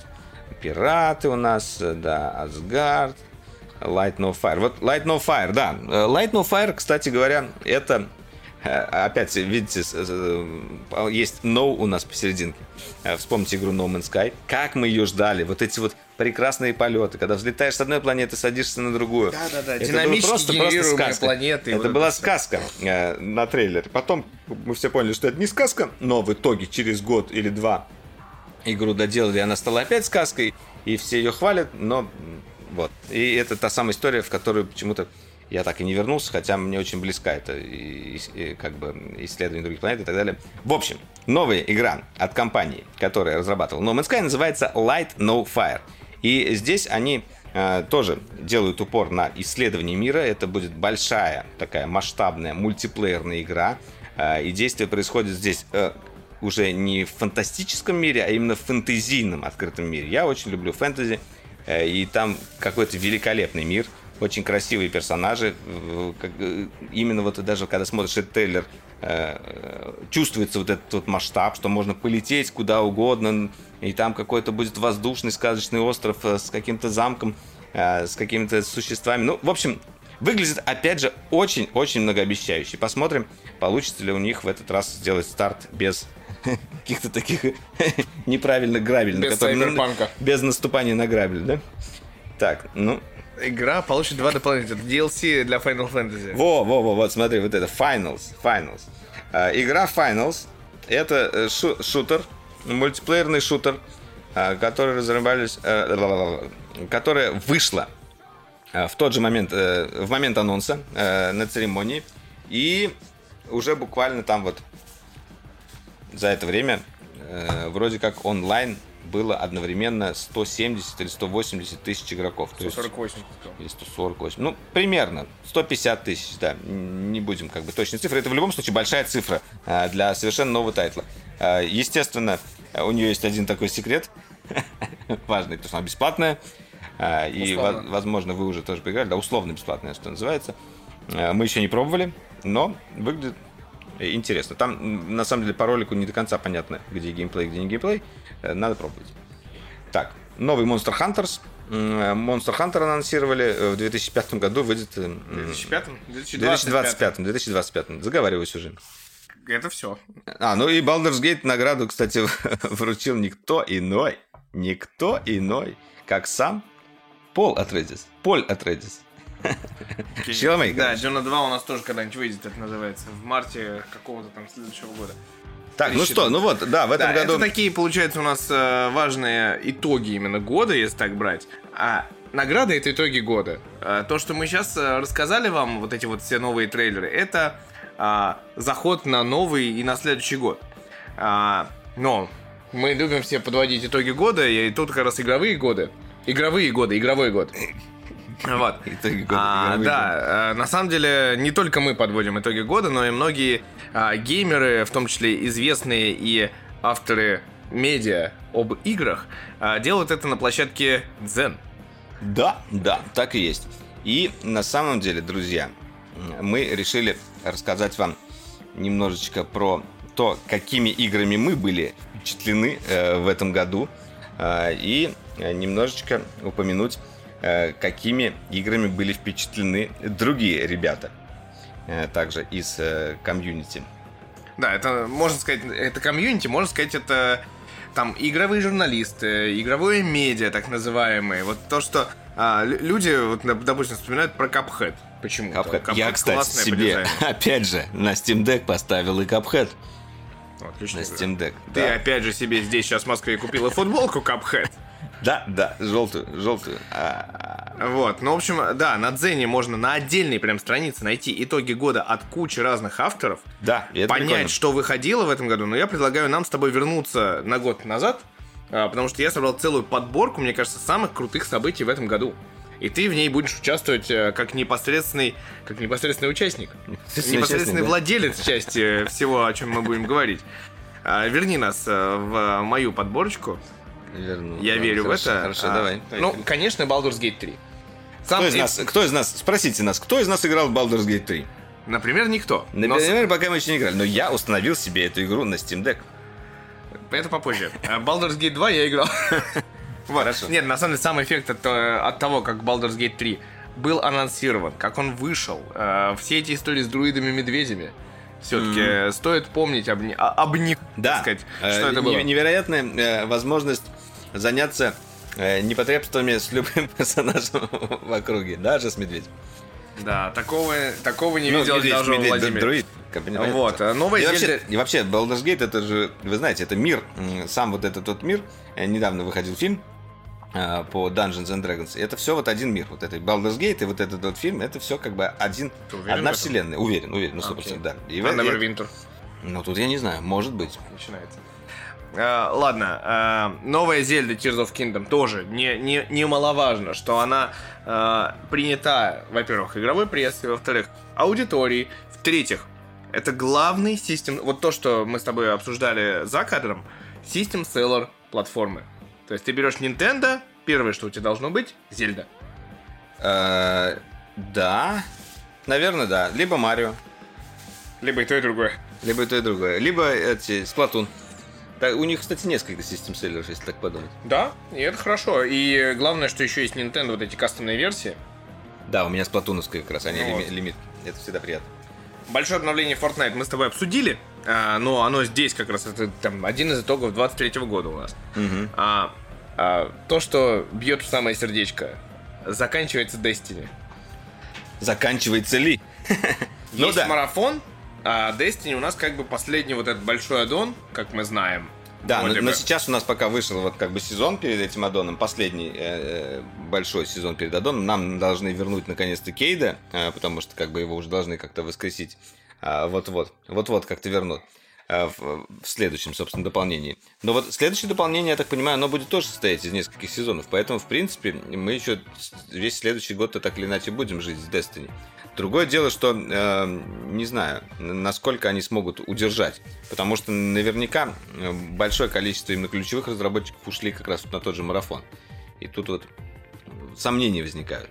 Пираты у нас, э, да, Асгард, Light No Fire. Вот Light No Fire, да. Э, Light No Fire, кстати говоря, это э, опять, видите, э, есть No у нас посерединке. Вспомните игру No Man's Sky. Как мы ее ждали. Вот эти вот прекрасные полеты, когда взлетаешь с одной планеты, садишься на другую. Да-да-да, динамически просто, просто сказка. планеты, Это вот была это сказка э, на трейлере. Потом мы все поняли, что это не сказка, но в итоге через год или два игру доделали, она стала опять сказкой, и все ее хвалят, но вот. И это та самая история, в которую почему-то я так и не вернулся, хотя мне очень близка это и, и- как бы исследование других планет и так далее. В общем, новая игра от компании, которая разрабатывала No Man's Sky, называется Light No Fire. И здесь они э, тоже делают упор на исследование мира. Это будет большая такая масштабная мультиплеерная игра. Э, и действие происходит здесь э, уже не в фантастическом мире, а именно в фэнтезийном открытом мире. Я очень люблю фэнтези, и там какой-то великолепный мир, очень красивые персонажи. э, э, Именно вот даже когда смотришь этот трейлер, э, э, чувствуется вот этот вот масштаб, что можно полететь куда угодно, и там какой-то будет воздушный сказочный остров э, с каким-то замком, э, с какими-то существами. Ну, в общем, выглядит, опять же, очень-очень многообещающе. Посмотрим, получится ли у них в этот раз сделать старт без [laughs] каких-то таких [laughs] неправильных грабель. Без которые- сайберпанка. Без наступания на грабель, да? Так, ну, Игра получит два дополнительных. DLC для Final Fantasy. во, во, во, вот, смотри, вот это Finals, Finals. А, игра Finals это э, шу- шутер, мультиплеерный шутер, а, который разрабатывались, э, ла-ла-ла-ла, которая вышла э, в тот же момент, э, в момент анонса на церемонии, и уже буквально там вот за это время э, вроде как онлайн было одновременно 170 или 180 тысяч игроков. То есть- 148. или 148. Ну, примерно. 150 тысяч, да. Не будем как бы точной цифры. Это в любом случае большая цифра а, для совершенно нового тайтла. А, Естественно, у нее есть один такой секрет. [laughs] Важный, потому что она бесплатная. А, И, Условно. во- возможно, вы уже тоже поиграли. Да, условно бесплатная, что называется. Мы еще не пробовали, но выглядит э, интересно. Там, на самом деле, по ролику не до конца понятно, где геймплей, где не геймплей. Э, Надо пробовать. Так, новый Monster Hunters. М, Monster Hunter анонсировали э, в 2005 году, выйдет... э, м, 2005 в 2025 2025, 2025, заговариваюсь уже. Это все. А, ну и Baldur's Gate награду, кстати, [laughs] вручил никто иной, никто иной, как сам Пол Атредис. Поль Атредис. Челомей, Да. Джона 2 у нас тоже когда-нибудь выйдет, это называется. В марте какого-то там следующего года. Так, ну что, ну вот, да, в этом да, году... это такие, получается, у нас э, важные итоги именно года, если так брать. А награда это итоги года. А, то, что мы сейчас рассказали вам, вот эти вот все новые трейлеры, это а, заход на новый и на следующий год. А, но мы любим все подводить итоги года, и тут как раз игровые годы. Игровые годы, игровой год. Вот. [laughs] Итоги года, А, да, э, на самом деле не только мы подводим итоги года, но и многие а, геймеры, в том числе известные и авторы медиа об играх, а, делают это на площадке Zen. Да, да, так и есть. И на самом деле, друзья, мы решили рассказать вам немножечко про то, какими играми мы были впечатлены э, в этом году, э, и э, немножечко упомянуть, какими играми были впечатлены другие ребята, э, также из э, комьюнити. Да, это можно сказать, это комьюнити, можно сказать, это там игровые журналисты, игровое медиа, так называемые. Вот то, что а, лю- люди, вот, допустим, вспоминают про Cuphead. Почему? Cuphead. Я, кстати, себе, [laughs] опять же, на Steam Deck поставил и Cuphead Отлично. на Steam Deck. Ты Да. опять же себе здесь сейчас в Москве купила футболку Cuphead. Да, да, желтую, желтую. А, Вот, ну, в общем, да, на Дзене можно на отдельной прям странице найти итоги года от кучи разных авторов, Да, это понять, прикольно. что выходило в этом году, но я предлагаю нам с тобой вернуться на год назад, а, потому что я собрал целую подборку, мне кажется, самых крутых событий в этом году. И ты в ней будешь участвовать э, как непосредственный, как непосредственный участник. Непосредственный да? владелец части всего, о чем мы будем говорить. А, Верни нас э, в мою подборочку. Верну. Я Ладно, верю хорошо, в это. Хорошо, А, давай. Ну, конечно, Baldur's Gate 3. Сам Кто из, и- нас, кто из нас, спросите нас, кто из нас играл в Baldur's Gate 3? Например, никто. Но Например, пока мы еще не играли, но я установил себе эту игру на Steam Deck. Это попозже. А Baldur's Gate 2 я играл. [laughs] Вот. Хорошо. Нет, на самом деле сам эффект от, э, от того, как Baldur's Gate 3 был анонсирован, как он вышел, э, все эти истории с друидами-медведями, все-таки стоит помнить об, а- об них, Да, так сказать, э, что это не- было. невероятная э, возможность заняться э, непотребствами с любым [laughs] персонажем в округе, даже с медведем. Да, такого, такого не Ну, видел медведь, даже медведь, Владимир. друид. Вот, а новая и, вообще, Зельда- и вообще, Baldur's Gate, это же, вы знаете, это мир, сам вот этот вот мир, э, недавно выходил фильм э, по Dungeons and Dragons, это все вот один мир, вот это Baldur's Gate и вот этот вот фильм, это все как бы один, одна вселенная, уверен, уверен, ну 100%, Окей. да. И, А Neverwinter ну тут я не знаю, может быть. начинается. А, ладно, а, новая Зельда Tears of Kingdom тоже не, не, немаловажно, что она а, принята, во-первых, игровой прессой, во-вторых, аудиторией, в-третьих, это главный систем, вот то, что мы с тобой обсуждали за кадром, систем селлер платформы. То есть ты берешь Nintendo, первое, что у тебя должно быть, Зельда. Э, да, наверное, да. Либо Марио, Либо и то, и другое. либо и то, и другое. Либо эти, Сплатун. Да, у них, кстати, несколько систем селлеров, если так подумать. Да, и это хорошо. И главное, что еще есть Nintendo, вот эти кастомные версии. Да, у меня сплатуновская как раз, они Ну лими- вот. лимит. Это всегда приятно. Большое обновление Fortnite мы с тобой обсудили, а, но оно здесь как раз, это там один из итогов 23 года у нас. Мгм. А, а, то, что бьет в самое сердечко, заканчивается Destiny. Заканчивается ли? [laughs] Ну Есть да. марафон, а Destiny у нас как бы последний вот этот большой аддон, как мы знаем. Да, но, но сейчас у нас пока вышел вот как бы сезон перед этим аддоном, последний э, большой сезон перед аддоном. Нам должны вернуть наконец-то Кейда, э, потому что как бы его уже должны как-то воскресить. А, Вот-вот, вот-вот как-то вернут. В, в следующем, собственно, дополнении. Но вот следующее дополнение, я так понимаю, оно будет тоже состоять из нескольких сезонов. Поэтому, в принципе, мы еще весь следующий год-то так или иначе будем жить с Destiny. Другое дело, что э, не знаю, насколько они смогут удержать. Потому что наверняка э, большое количество именно ключевых разработчиков ушли как раз на тот же марафон. И тут вот сомнения возникают.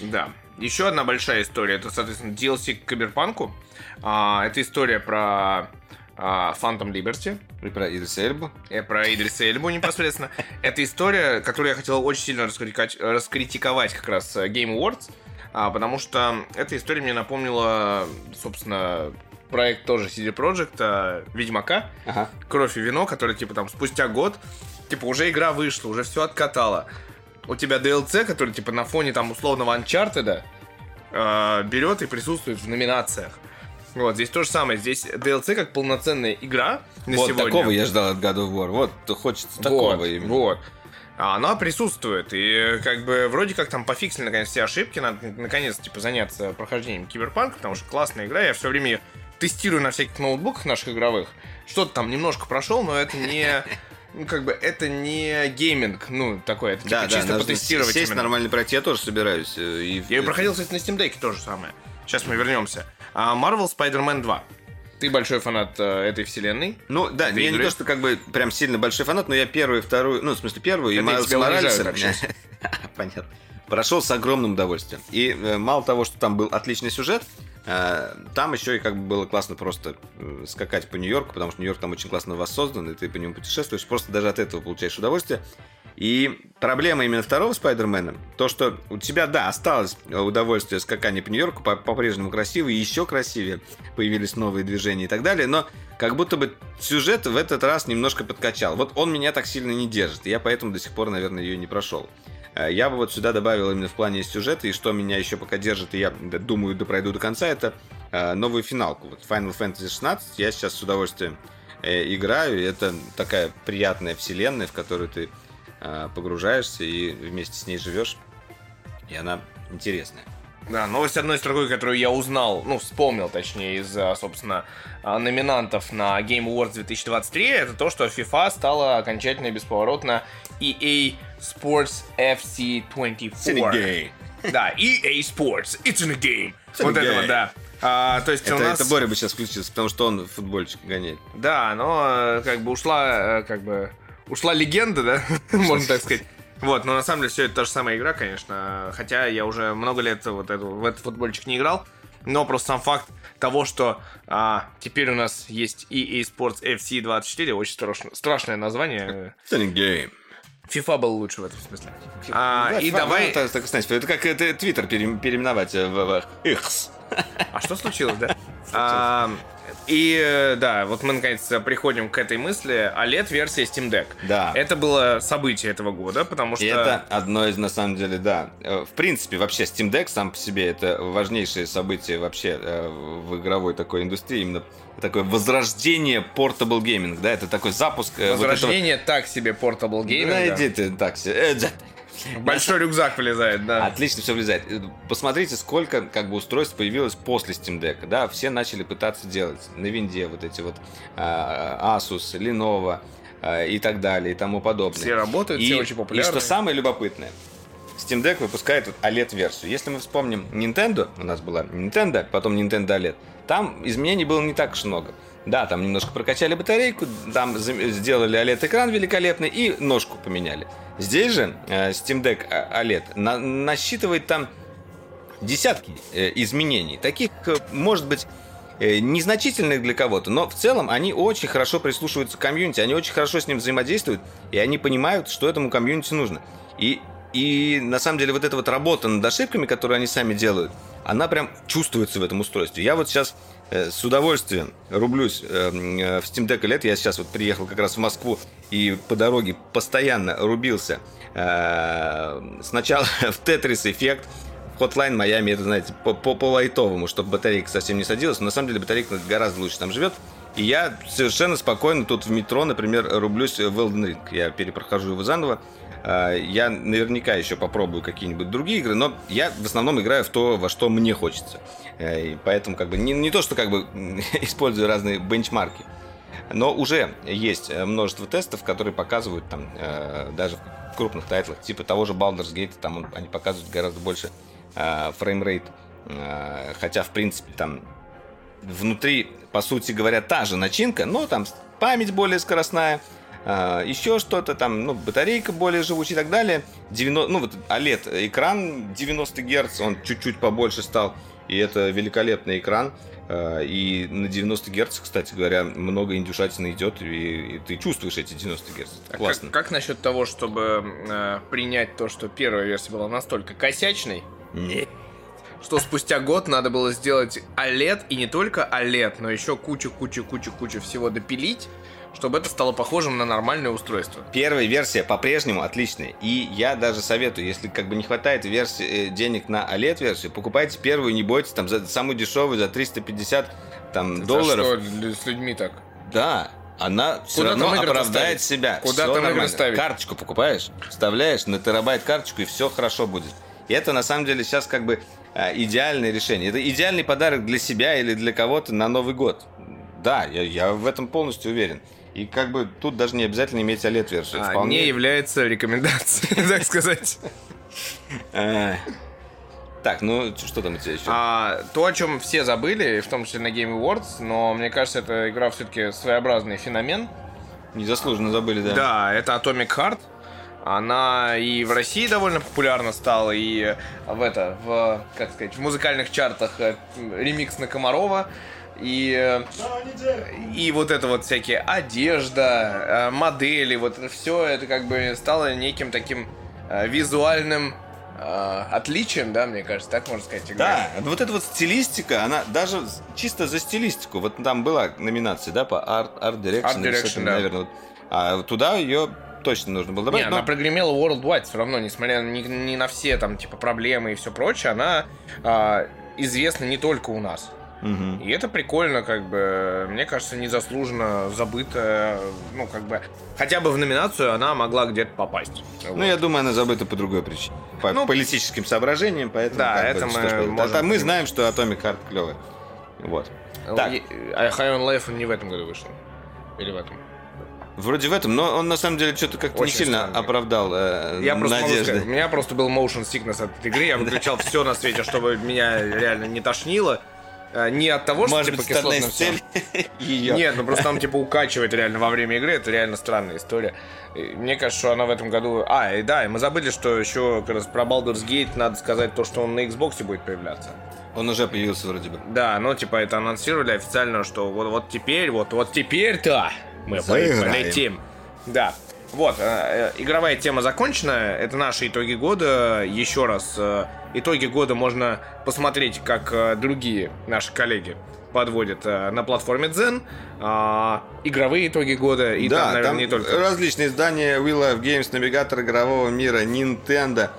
Да. Еще одна большая история. Это, соответственно, DLC к Киберпанку. А, это история про Phantom Liberty. И про Идриса Эльбу. И про Идриса Эльбу непосредственно. [laughs] Это история, которую я хотел очень сильно раскритиковать как раз э, Game Awards. А, потому что эта история мне напомнила, собственно, проект тоже CD Projekt а, Ведьмака. Ага. Кровь и вино, который, типа, там, спустя год, типа, уже игра вышла, уже все откатало. У тебя DLC, который, типа, на фоне, там, условного Uncharted, э, берет и присутствует в номинациях. Вот, здесь то же самое. Здесь DLC как полноценная игра на вот сегодня. такого я ждал от God of War. Вот, хочется такого вот, именно. Вот. А она присутствует. И как бы вроде как там пофиксили наконец все ошибки. Надо наконец типа заняться прохождением Киберпанка, потому что классная игра. Я все время тестирую на всяких ноутбуках наших игровых. Что-то там немножко прошел, но это не ну, как бы, это не гейминг, ну, такое, это да, типа, да, чисто потестировать. Сесть именно. нормально пройти, я тоже собираюсь. Э, и... Я проходил, кстати, на Steam Deck то же самое. Сейчас мы вернемся. А Marvel Spider-Man 2. Ты большой фанат э, этой вселенной? Ну, да, я игры? не то, что как бы прям сильно большой фанат, но я первую, вторую, ну, в смысле, первую, Это и Майлз Моральса... [laughs] Понятно. Прошел с огромным удовольствием. И э, мало того, что там был отличный сюжет, э, там еще и как бы было классно просто э, скакать по Нью-Йорку, потому что Нью-Йорк там очень классно воссоздан, и ты по нему путешествуешь, просто даже от этого получаешь удовольствие. И проблема именно второго Спайдермена, то, что у тебя, да, осталось удовольствие скакания по Нью-Йорку, по-прежнему красиво, еще красивее, появились новые движения и так далее, но как будто бы сюжет в этот раз немножко подкачал. Вот он меня так сильно не держит, и я поэтому до сих пор, наверное, ее не прошел. Э, я бы вот сюда добавил именно в плане сюжета, и что меня еще пока держит, и я думаю, допройду до конца, это э, новую финалку. Вот Final Fantasy 16 я сейчас с удовольствием э, играю, это такая приятная вселенная, в которую ты погружаешься и вместе с ней живешь. И она интересная. Да, новость одной строкой, которую я узнал, ну, вспомнил, точнее, из, собственно, э, номинантов на Game Awards 2023, это то, что FIFA стала окончательно и бесповоротно EA Sports FC 24. Да, EA Sports, it's in a game. It's вот это вот, да. А, то есть это, у нас... это Боря бы сейчас включился, потому что он футбольчик гоняет. Да, но э, как бы ушла, как бы ушла легенда, да, [laughs] можно так сказать. Вот, но на самом деле все это та же самая игра, конечно. Хотя я уже много лет вот эту, в этот футбольчик не играл. Но просто сам факт того, что а, теперь у нас есть EA Sports FC 24, очень страшно, страшное название. It's game. FIFA был лучше в этом смысле. А, да, и FIFA, давай... Ну, это, это, это как это Твиттер переименовать в, в X. А что случилось, да? [laughs] И э, да, вот мы наконец приходим к этой мысли. OLED-версия Steam Deck. Да. Это было событие этого года, потому что... И это одно из, на самом деле, да. Э, в принципе, вообще Steam Deck сам по себе это важнейшее событие вообще э, в игровой такой индустрии. Именно такое возрождение Portable Gaming, да, это такой запуск... Возрождение вот этого... так себе Portable Gaming. Да, иди ты так себе. Большой рюкзак влезает, да. Отлично все влезает. Посмотрите, сколько как бы устройств появилось после Steam Deck. Да, все начали пытаться делать на винде вот эти вот а, Asus, Lenovo а, и так далее и тому подобное. Все работают, и, все очень популярны. И что самое любопытное, Steam Deck выпускает вот OLED-версию. Если мы вспомним Nintendo, у нас была Nintendo, потом Nintendo OLED, там изменений было не так уж много. Да, там немножко прокачали батарейку, там сделали OLED-экран великолепный и ножку поменяли. Здесь же э, Steam Deck э, OLED на, насчитывает там десятки э, изменений. Таких, может быть, незначительных для кого-то, но в целом они очень хорошо прислушиваются к комьюнити, они очень хорошо с ним взаимодействуют, и они понимают, что этому комьюнити нужно. И, и на самом деле вот эта вот работа над ошибками, которые они сами делают, она прям чувствуется в этом устройстве. Я вот сейчас Э, с удовольствием рублюсь э, э, в Steam Deck лет. Я сейчас вот приехал как раз в Москву и по дороге постоянно рубился. Сначала [laughs] в Tetris эффект, Hotline Miami, это, знаете, по, по, по лайтовому, чтобы батарейка совсем не садилась. Но на самом деле батарейка гораздо лучше там живет. И я совершенно спокойно тут в метро, например, рублюсь в Elden Ring. Я перепрохожу его заново. Я наверняка еще попробую какие-нибудь другие игры, но я в основном играю в то, во что мне хочется. Э, и поэтому как бы не, не то, что как бы [laughs] использую разные бенчмарки. Но уже есть множество тестов, которые показывают там э, даже в крупных тайтлах, типа того же Baldur's Gate, там он, они показывают гораздо больше э, фреймрейт. Хотя, в принципе, там внутри, по сути говоря, та же начинка, но там память более скоростная, э, еще что-то там, ну, батарейка более живучая и так далее. 90, ну, вот OLED экран 90 Гц, он чуть-чуть побольше стал, и это великолепный экран. Э, и на 90 Гц, кстати говоря, много индюшатины идет, и, и ты чувствуешь эти 90 Гц. А Классно. Как, как насчет того, чтобы э, принять то, что первая версия была настолько косячной, Нет. что спустя год надо было сделать OLED, и не только OLED, но еще кучу-кучу-кучу-кучу всего допилить, чтобы это стало похожим на нормальное устройство. Первая версия по-прежнему отличная. И я даже советую, если как бы не хватает версии, э, денег на OLED-версию, покупайте первую, не бойтесь, там за самую дешевую, за 350 там, долларов. За что лю- с людьми так? Да, она все Куда равно игры оправдает ставить? себя. Куда Всё там игры нормально. ставить? Карточку покупаешь, вставляешь на терабайт карточку, и все хорошо будет. И это на самом деле сейчас как бы а, идеальное решение. Это идеальный подарок для себя или для кого-то на Новый год. Да, я, я в этом полностью уверен. И как бы тут даже не обязательно иметь OLED-версию. А, Вполне- Не является рекомендацией, [laughs] так сказать. Э, Так, ну что там у тебя еще? А, то, о чем все забыли, в том числе на Game Awards, но мне кажется, эта игра все-таки своеобразный феномен. Незаслуженно забыли, да. Да, это Atomic Heart. Она и в России довольно популярна стала, и в это, в, как сказать, в музыкальных чартах э, ремикс на Комарова. И, и вот это вот всякие одежда, э, модели, вот все это как бы стало неким таким э, визуальным э, отличием, да, мне кажется, так можно сказать. игры. Да, вот эта вот стилистика, она даже чисто за стилистику. Вот там была номинация, да, по Art, Art Direction. Art Direction, да. наверное. вот. А туда ее точно нужно было добавить. Не, но- она прогремела worldwide все равно, несмотря ни, ни на все там типа проблемы и все прочее, она а, известна не только у нас. Мгм. И это прикольно, как бы, мне кажется, незаслуженно забытая, ну, как бы, хотя бы в номинацию она могла где-то попасть. Ну, Вот. я думаю, она забыта по другой причине. По Ну, политическим соображениям, поэтому... да, бы, это что мы поделать. можем А мы знаем, что Atomic Heart клевая. Вот. так. А High on Life не в этом году вышел. Или в этом? Вроде в этом, но он на самом деле что-то как-то не сильно странный. оправдал э, Я просто надежды. сказать, у меня просто был motion sickness от этой игры, я выключал все на свете, чтобы меня реально не тошнило. А, Не от того, что Может типа быть, всё. [laughs] целей ее. Нет, ну просто там типа укачивает реально во время игры, это реально странная история. И мне кажется, что она в этом году... А, и да, и мы забыли, что еще как раз про Baldur's Gate надо сказать то, что он на Xbox будет появляться. Он уже появился вроде бы. Да, ну типа это анонсировали официально, что вот, вот теперь, вот, вот теперь-то мы Заиграем. полетим. Да. Вот, э, э, игровая тема закончена. Это наши итоги года. Еще раз, э, итоги года можно посмотреть, как другие наши коллеги подводят на платформе Zen. А, игровые итоги года. И да, там, наверное, там не только. различные издания We Love Games, навигатор игрового мира, Nintendo.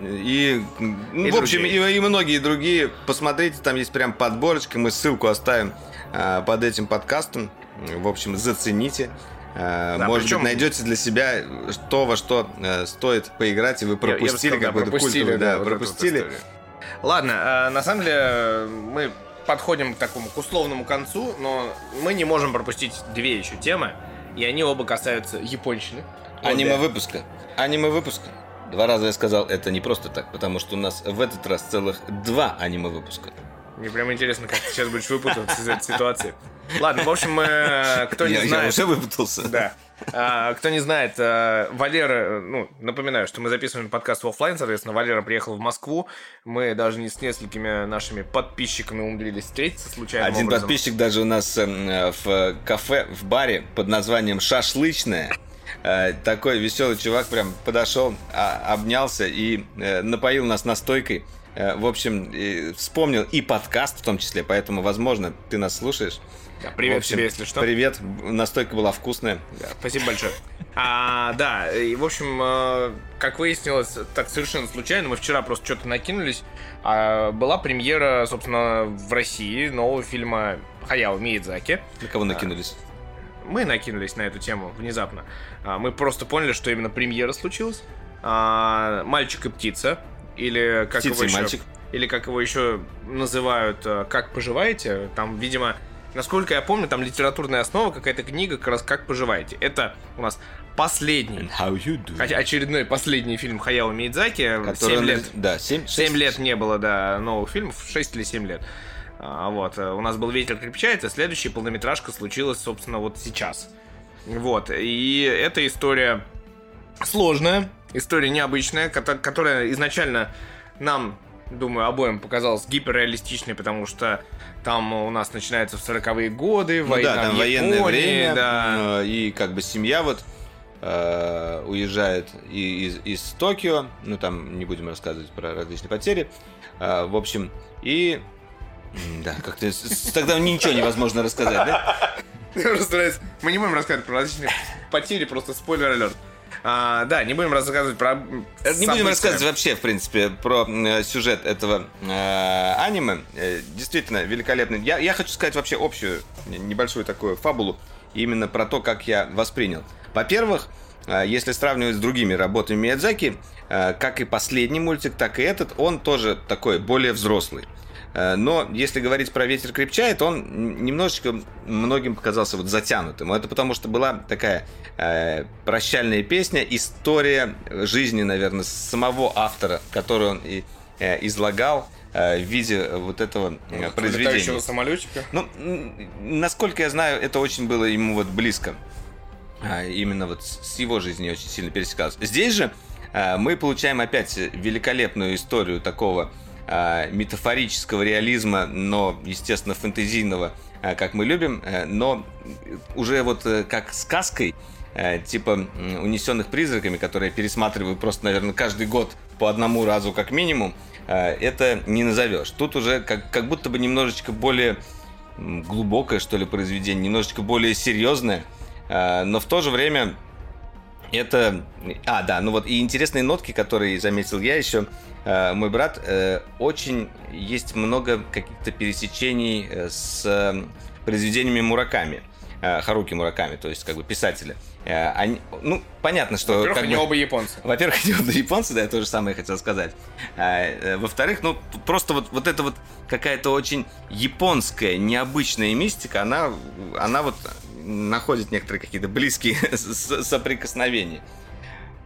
И, ну, И в общем, и, и многие другие. Посмотрите, там есть прям подборочка. Мы ссылку оставим э, под этим подкастом. В общем, зацените. Э, Да, Может причем- быть, найдете для себя то, во что э, стоит поиграть, и вы пропустили да, какой-то пропустили, культовый, да, эту вот пропустили. Ладно, э, на самом деле мы подходим к такому к условному концу, но мы не можем пропустить две еще темы, и они оба касаются японщины. Аниме выпуска. Аниме выпуска. Два раза я сказал, это не просто так, потому что у нас в этот раз целых два аниме выпуска. Мне прям интересно, как ты сейчас будешь выпутываться из этой ситуации. Ладно, в общем, э, кто не я, я знает... уже выпутался. Да. А, кто не знает, а, Валера, ну, напоминаю, что мы записываем подкаст в оффлайн, соответственно, Валера приехал в Москву. Мы даже не с несколькими нашими подписчиками умудрились встретиться случайно. Один подписчик даже у нас э, в кафе, в баре под названием «Шашлычная». Э, Такой веселый чувак прям подошел, а- обнялся и э, напоил нас настойкой. Э, В общем, вспомнил и подкаст в том числе, поэтому, возможно, ты нас слушаешь. Привет В общем, тебе, если что. Привет, настойка была вкусная. Да, спасибо большое. А, да, и, в общем, э, как выяснилось, так совершенно случайно, мы вчера просто что-то накинулись, а, была премьера, собственно, в России нового фильма Хаяо Миядзаки. На кого накинулись? Мы накинулись на эту тему внезапно. А, Мы просто поняли, что именно премьера случилась. А, Мальчик и птица. Или как Птица его еще, мальчик. Или как его еще называют, а, как поживаете. Там, видимо, насколько я помню, там литературная основа, какая-то книга, как раз «Как поживаете». Это у нас последний, хотя очередной последний фильм Хаяо Миядзаки. Который 7 на- лет. Да, 7, 7 лет не было, да, новых фильмов, 6 или 7 лет. А, вот, э, у нас был «Ветер крепчает», а следующая полнометражка случилась, собственно, вот сейчас. Вот, и эта история сложная, история необычная, кото- которая изначально нам, думаю, обоим показалась гиперреалистичной, потому что там у нас начинается в 40-е годы, Ну война да, там в военное Японии, время, да. э, и как бы семья вот э, уезжает и- из, из Токио, ну там не будем рассказывать про различные потери, Э, в общем, и... Да, как-то тогда ничего невозможно рассказать, да? Просто нравится. Мы не будем рассказывать про различные потери, просто спойлер алерт. А, да, не будем рассказывать про Э, Не будем рассказывать вообще, в принципе, про э, сюжет этого э, аниме. Э, действительно, великолепный. Я, я хочу сказать вообще общую, небольшую такую фабулу, именно про то, как я воспринял. Во-первых, если сравнивать с другими работами Миядзаки, как и последний мультик, так и этот, он тоже такой более взрослый. Э, Но если говорить про ветер крепчает, он немножечко многим показался вот затянутым. Это потому что была такая э, прощальная песня, история жизни, наверное, самого автора, которую он и э, излагал э, в виде вот этого э, Летающего произведения. самолетика. Ну, насколько я знаю, это очень было ему вот близко. А, Именно вот с его жизнью очень сильно пересекалось. Здесь же мы получаем опять великолепную историю такого метафорического реализма, но, естественно, фэнтезийного, а, как мы любим, э, но уже вот э, как сказкой, э, типа унесенных призраками, которые я пересматриваю просто, наверное, каждый год по одному разу как минимум, это не назовешь. Тут уже как, как будто бы немножечко более глубокое, что ли, произведение, немножечко более серьезное, но в то же время это... А, да, ну вот и интересные нотки, которые заметил я еще, э, мой брат, э, очень есть много каких-то пересечений э, с э, произведениями Мураками, Харуки Мураками, то есть как бы писателя. Они, ну, понятно, что... Во-первых, как они бы- оба японцы. [laughs] во-первых, они оба японцы, да, я то же самое хотел сказать. Во-вторых, ну, просто вот, вот эта вот какая-то очень японская, необычная мистика, она, она вот находит некоторые какие-то близкие [laughs] соприкосновения.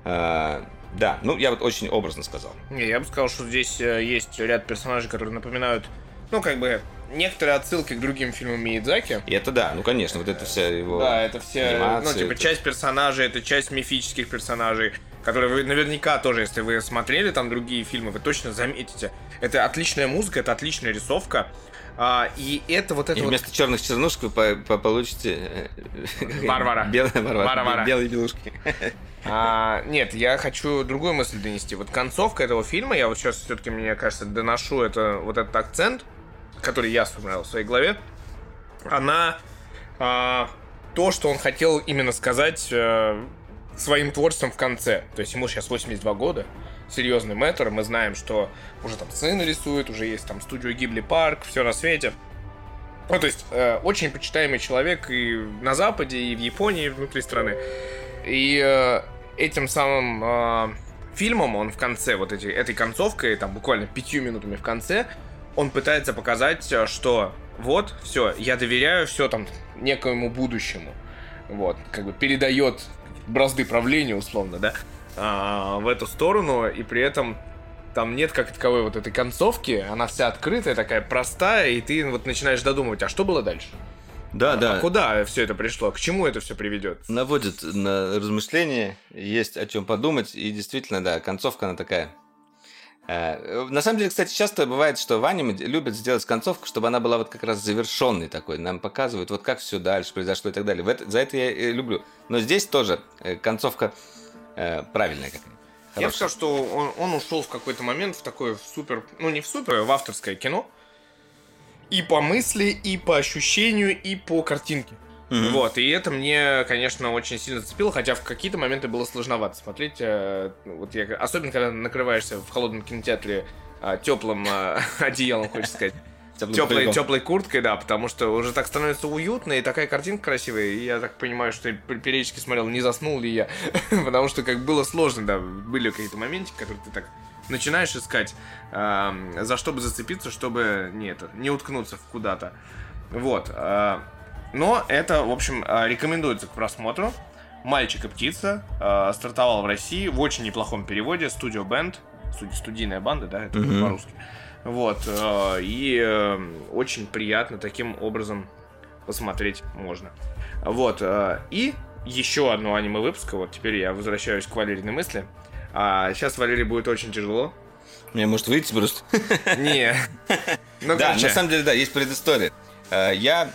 А, да, ну, я вот очень образно сказал. Не, я бы сказал, что здесь э, есть ряд персонажей, которые напоминают, ну, как бы, некоторые отсылки к другим фильмам Миядзаки. И это да, ну, конечно, вот это вся его... Да, это все, анимация, ну, типа, это- часть персонажей, это часть мифических персонажей, которые вы наверняка тоже, если вы смотрели там другие фильмы, вы точно заметите. Это отличная музыка, это отличная рисовка. А, и это вот это И вот... вместо черных чернушек вы по- по- получите... э, [laughs] Варвара. Белые Варвара. Варвара. Белые белушки. [laughs] А, нет, я хочу другую мысль донести. Вот концовка этого фильма, я вот сейчас все-таки, мне кажется, доношу это, вот этот акцент, который я сформировал в своей голове, она а, то, что он хотел именно сказать э, своим творчеством в конце. То есть ему сейчас 82 года, серьезный мэтр, мы знаем, что уже там сын рисует, уже есть там студию Гибли Парк, все на свете. Ну, то есть, э, очень почитаемый человек и на Западе, и в Японии, и внутри страны. И э, этим самым э, фильмом он в конце, вот эти, этой концовкой, там буквально пятью минутами в конце, он пытается показать, э, что вот, все, я доверяю все там некоему будущему. Вот, как бы передает бразды правления, условно, да, а, в эту сторону, и при этом там нет как таковой вот этой концовки, она вся открытая, такая простая, и ты вот начинаешь додумывать, а что было дальше? Да, да. А куда все это пришло? К чему это все приведет? наводит на размышления, есть о чем подумать, и действительно, да, концовка она такая. Э, На самом деле, кстати, часто бывает, что в аниме любят сделать концовку, чтобы она была вот как раз завершенной такой. Нам показывают, вот как все дальше произошло и так далее. За это я и люблю. Но здесь тоже э, концовка э, правильная какая. Я бы сказал, что он, он ушел в какой-то момент в такое в супер, ну не в супер, а в авторское кино. И по мысли, и по ощущению, и по картинке. Мгм. Вот, и это мне, конечно, очень сильно зацепило, хотя в какие-то моменты было сложновато смотреть. э, Вот я, особенно, когда накрываешься в холодном кинотеатре теплым [laughs] одеялом, хочется сказать. Теплой, пыльгом. теплой курткой, да, потому что уже так становится уютно, и такая картинка красивая, и я так понимаю, что периодически смотрел, не заснул ли я, [laughs] потому что как было сложно, да, были какие-то моментики, которые ты так начинаешь искать, ам, за что бы зацепиться, чтобы не, это, не уткнуться в куда-то. Вот. э, Но это, в общем, э, рекомендуется к просмотру. «Мальчик и птица» э, стартовал в России в очень неплохом переводе. «Студио Бенд». Студи- Студийная банда, да, это Мгм. по-русски. Вот. э, И э, очень приятно таким образом посмотреть можно. Вот. э, И еще одно аниме-выпуска. Вот теперь я возвращаюсь к Валериной мысли. А сейчас Валерий будет очень тяжело. Мне может выйти просто. Не. [laughs] Ну, Да, на самом деле, да, есть предыстория. Я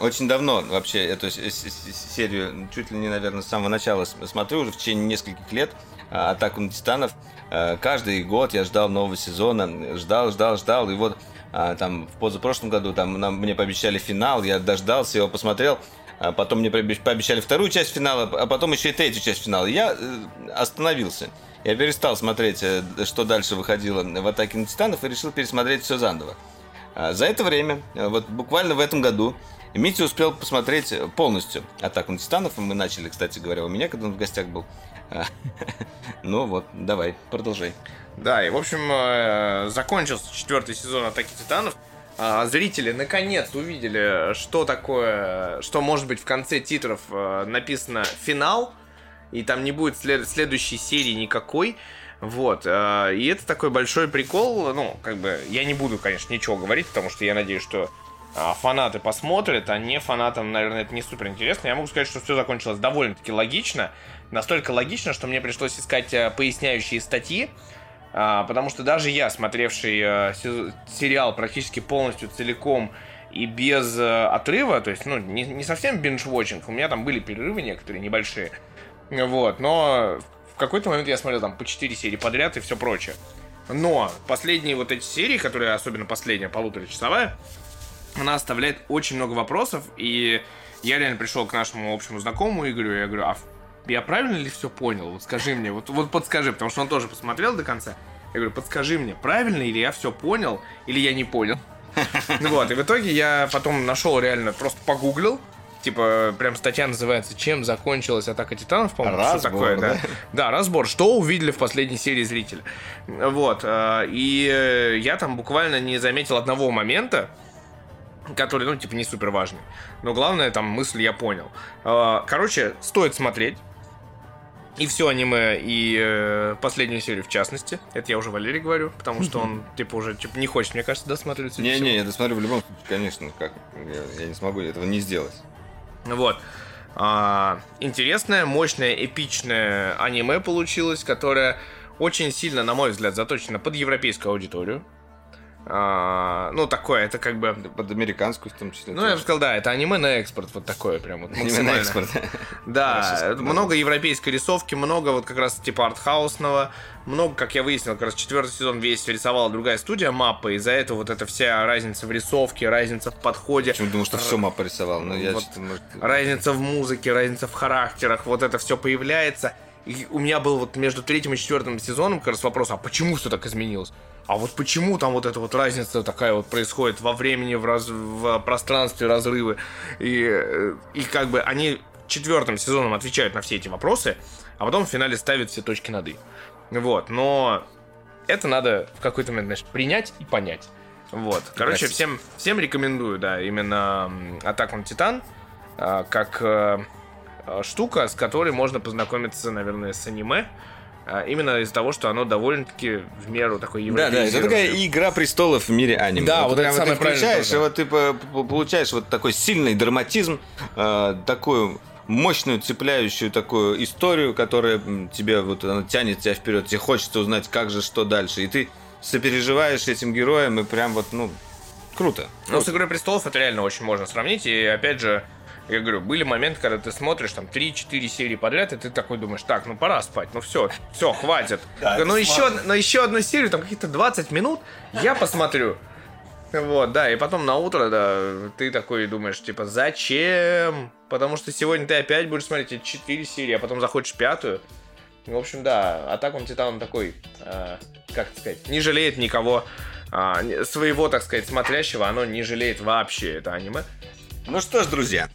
очень давно вообще эту серию, чуть ли не, наверное, с самого начала смотрю, уже в течение нескольких лет, э, «Атаку на титанов». Э, Каждый год я ждал нового сезона, ждал, ждал, ждал, и вот а, там в позапрошлом году там нам, мне пообещали финал, я дождался, его посмотрел, а потом мне пообещ- пообещали вторую часть финала, а потом еще и третью часть финала. Я э, остановился. Я перестал смотреть, э, что дальше выходило в «Атаке на титанов» и решил пересмотреть все заново. А, За это время, вот буквально в этом году, Митя успел посмотреть полностью «Атаку на титанов». Мы начали, кстати говоря, у меня, когда он в гостях был. [laughs] Ну вот, давай, продолжай. Да, и в общем, э, закончился четвертый сезон Атаки Титанов. А, Зрители наконец увидели, что такое, что может быть в конце титров э, написано финал, и там не будет след- следующей серии никакой. Вот, э, и это такой большой прикол. Ну, как бы, я не буду, конечно, ничего говорить, потому что я надеюсь, что а, фанаты посмотрят, а не фанатам, наверное, это не супер интересно. Я могу сказать, что все закончилось довольно-таки логично. Настолько логично, что мне пришлось искать э, поясняющие статьи. А, потому что даже я, смотревший э, сериал практически полностью целиком и без э, отрыва, то есть, ну, не, не совсем binge-watching, у меня там были перерывы некоторые небольшие, вот, но в какой-то момент я смотрел там по 4 серии подряд и все прочее. Но последние вот эти серии, которые, особенно последняя, полуторачасовая, она оставляет очень много вопросов, и я реально пришел к нашему общему знакомому Игорю, и я говорю, а я правильно ли все понял? Вот скажи мне, вот, вот подскажи, потому что он тоже посмотрел до конца. Я говорю, подскажи мне, правильно или я все понял, или я не понял. [laughs] Вот, и в итоге я потом нашел реально, просто погуглил, Типа, прям статья называется «Чем закончилась атака титанов», по-моему, что Разбор, такое, да? да? Да, разбор. Что увидели в последней серии зрители. Вот. э, И я там буквально не заметил одного момента, который, ну, типа, не супер важный. Но главное, там, мысль я понял. Э, Короче, стоит смотреть. И все аниме, и э, последнюю серию в частности. Это я уже Валерий говорю, потому что он, [laughs] типа, уже типа, не хочет, мне кажется, досматривать. Не-не, я досмотрю в любом случае, конечно, как я, я не смогу этого не сделать. Вот. А, интересное, мощное, эпичное аниме получилось, которое очень сильно, на мой взгляд, заточено под европейскую аудиторию. А, ну, такое, это как бы... Под американскую в том числе. Ну, я бы тоже. сказал, да, это аниме на экспорт, вот такое прям вот Аниме на экспорт. [laughs] Да, много европейской рисовки, много вот как раз типа артхаусного, много, как я выяснил, как раз четвертый сезон весь рисовала другая студия мапы, из-за этого вот эта вся разница в рисовке, разница в подходе. Почему думал, что все мапа рисовал? Ну, я Вот может... разница в музыке, разница в характерах, вот это все появляется. И у меня был вот между третьим и четвертым сезоном как раз вопрос, а почему все так изменилось? А вот почему там вот эта вот разница такая вот происходит во времени, в, раз- в пространстве, разрывы? И, э, и как бы они четвертым сезоном отвечают на все эти вопросы, а потом в финале ставят все точки над «и». Вот, но это надо в какой-то момент, знаешь, принять и понять. Вот. Короче, всем, всем рекомендую, да, именно Атаку на Титан, а, как э, штука, с которой можно познакомиться, наверное, с аниме. а, Именно из-за того, что оно довольно-таки в меру такой Да, да, это такая игра престолов в мире аниме. Да, вот это прямо самое ты включаешь, и вот ты по- по- получаешь вот такой сильный драматизм, э, такую мощную, цепляющую такую историю, которая тебе вот она тянет тебя вперед, тебе хочется узнать, как же, что дальше, и ты сопереживаешь этим героям, и прям вот, ну, круто. Ну, с Игрой престолов это реально очень можно сравнить. И опять же, я говорю, были моменты, когда ты смотришь там 3-4 серии подряд, и ты такой думаешь, так, ну пора спать, ну все, все, хватит. Да, ну, еще, но еще одну серию, там какие-то 20 минут, я посмотрю. Вот, да, и потом на утро, да, ты такой думаешь, типа, зачем? Потому что сегодня ты опять будешь смотреть эти 4 серии, а потом заходишь в пятую. В общем, да, Атак он Титан такой, э, как сказать, не жалеет никого не- своего, так сказать, смотрящего, оно не жалеет вообще это аниме. Ну что ж, друзья,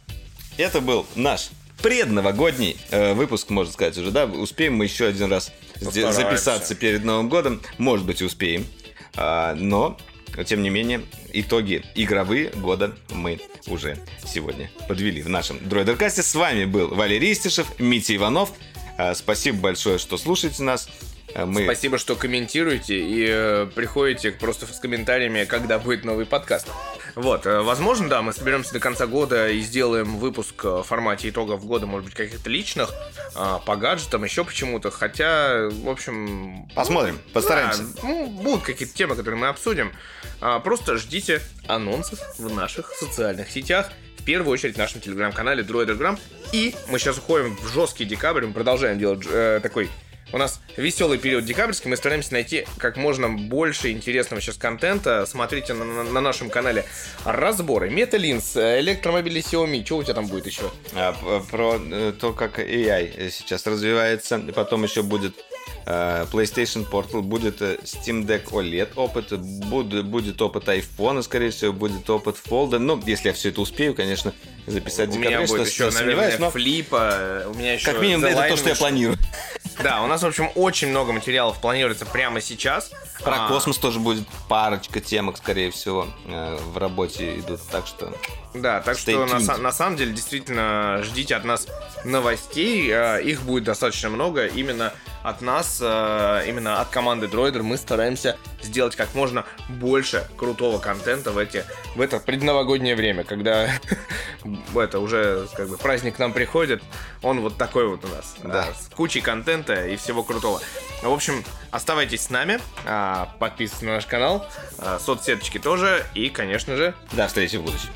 это был наш предновогодний э, выпуск, можно сказать уже, да? Успеем мы еще один раз Постараемся. записаться перед Новым годом. Может быть, успеем. А, но тем не менее, итоги игровые года мы уже сегодня подвели в нашем Дроидеркасте. С вами был Валерий Истишев, Митя Иванов. Э, спасибо большое, что слушаете нас. Э, мы... Спасибо, что комментируете и э, приходите просто с комментариями, когда будет новый подкаст. Вот, э, возможно, да, мы соберемся до конца года и сделаем выпуск в формате итогов года, может быть, каких-то личных, э, по гаджетам, еще почему-то. Хотя, в общем... Посмотрим, постараемся. Да, ну, будут какие-то темы, которые мы обсудим. А, просто ждите анонсов в наших социальных сетях. В первую очередь в нашем телеграм-канале Droidergram. И мы сейчас уходим в жесткий декабрь, мы продолжаем делать э, такой у нас веселый период декабрьский, мы стараемся найти как можно больше интересного сейчас контента. Смотрите на, на, на нашем канале разборы. Металинс, электромобили Xiaomi, что у тебя там будет еще? А, про э, то, как AI сейчас развивается. Потом еще будет э, PlayStation Portal, будет э, Steam Deck OLED опыт, будет, будет опыт iPhone, скорее всего, будет опыт Fold. Ну, если я все это успею, конечно, записать у меня будет еще, наверное, но... флипа, у меня еще... Как минимум, это то, что я планирую. Да, у нас, в общем, очень много материалов планируется прямо сейчас. Про а... космос тоже будет парочка темок, скорее всего, э, в работе идут, так что... Да, так что на, на самом деле действительно ждите от нас новостей, э, их будет достаточно много. Именно от нас, э, именно от команды Droider мы стараемся сделать как можно больше крутого контента в, эти, в это предновогоднее время, когда [laughs] это уже как бы праздник к нам приходит, он вот такой вот у нас, да. с кучей контента и всего крутого. В общем, оставайтесь с нами, а, подписывайтесь на наш канал, а, соцсеточки тоже и, конечно же, до встречи в будущем.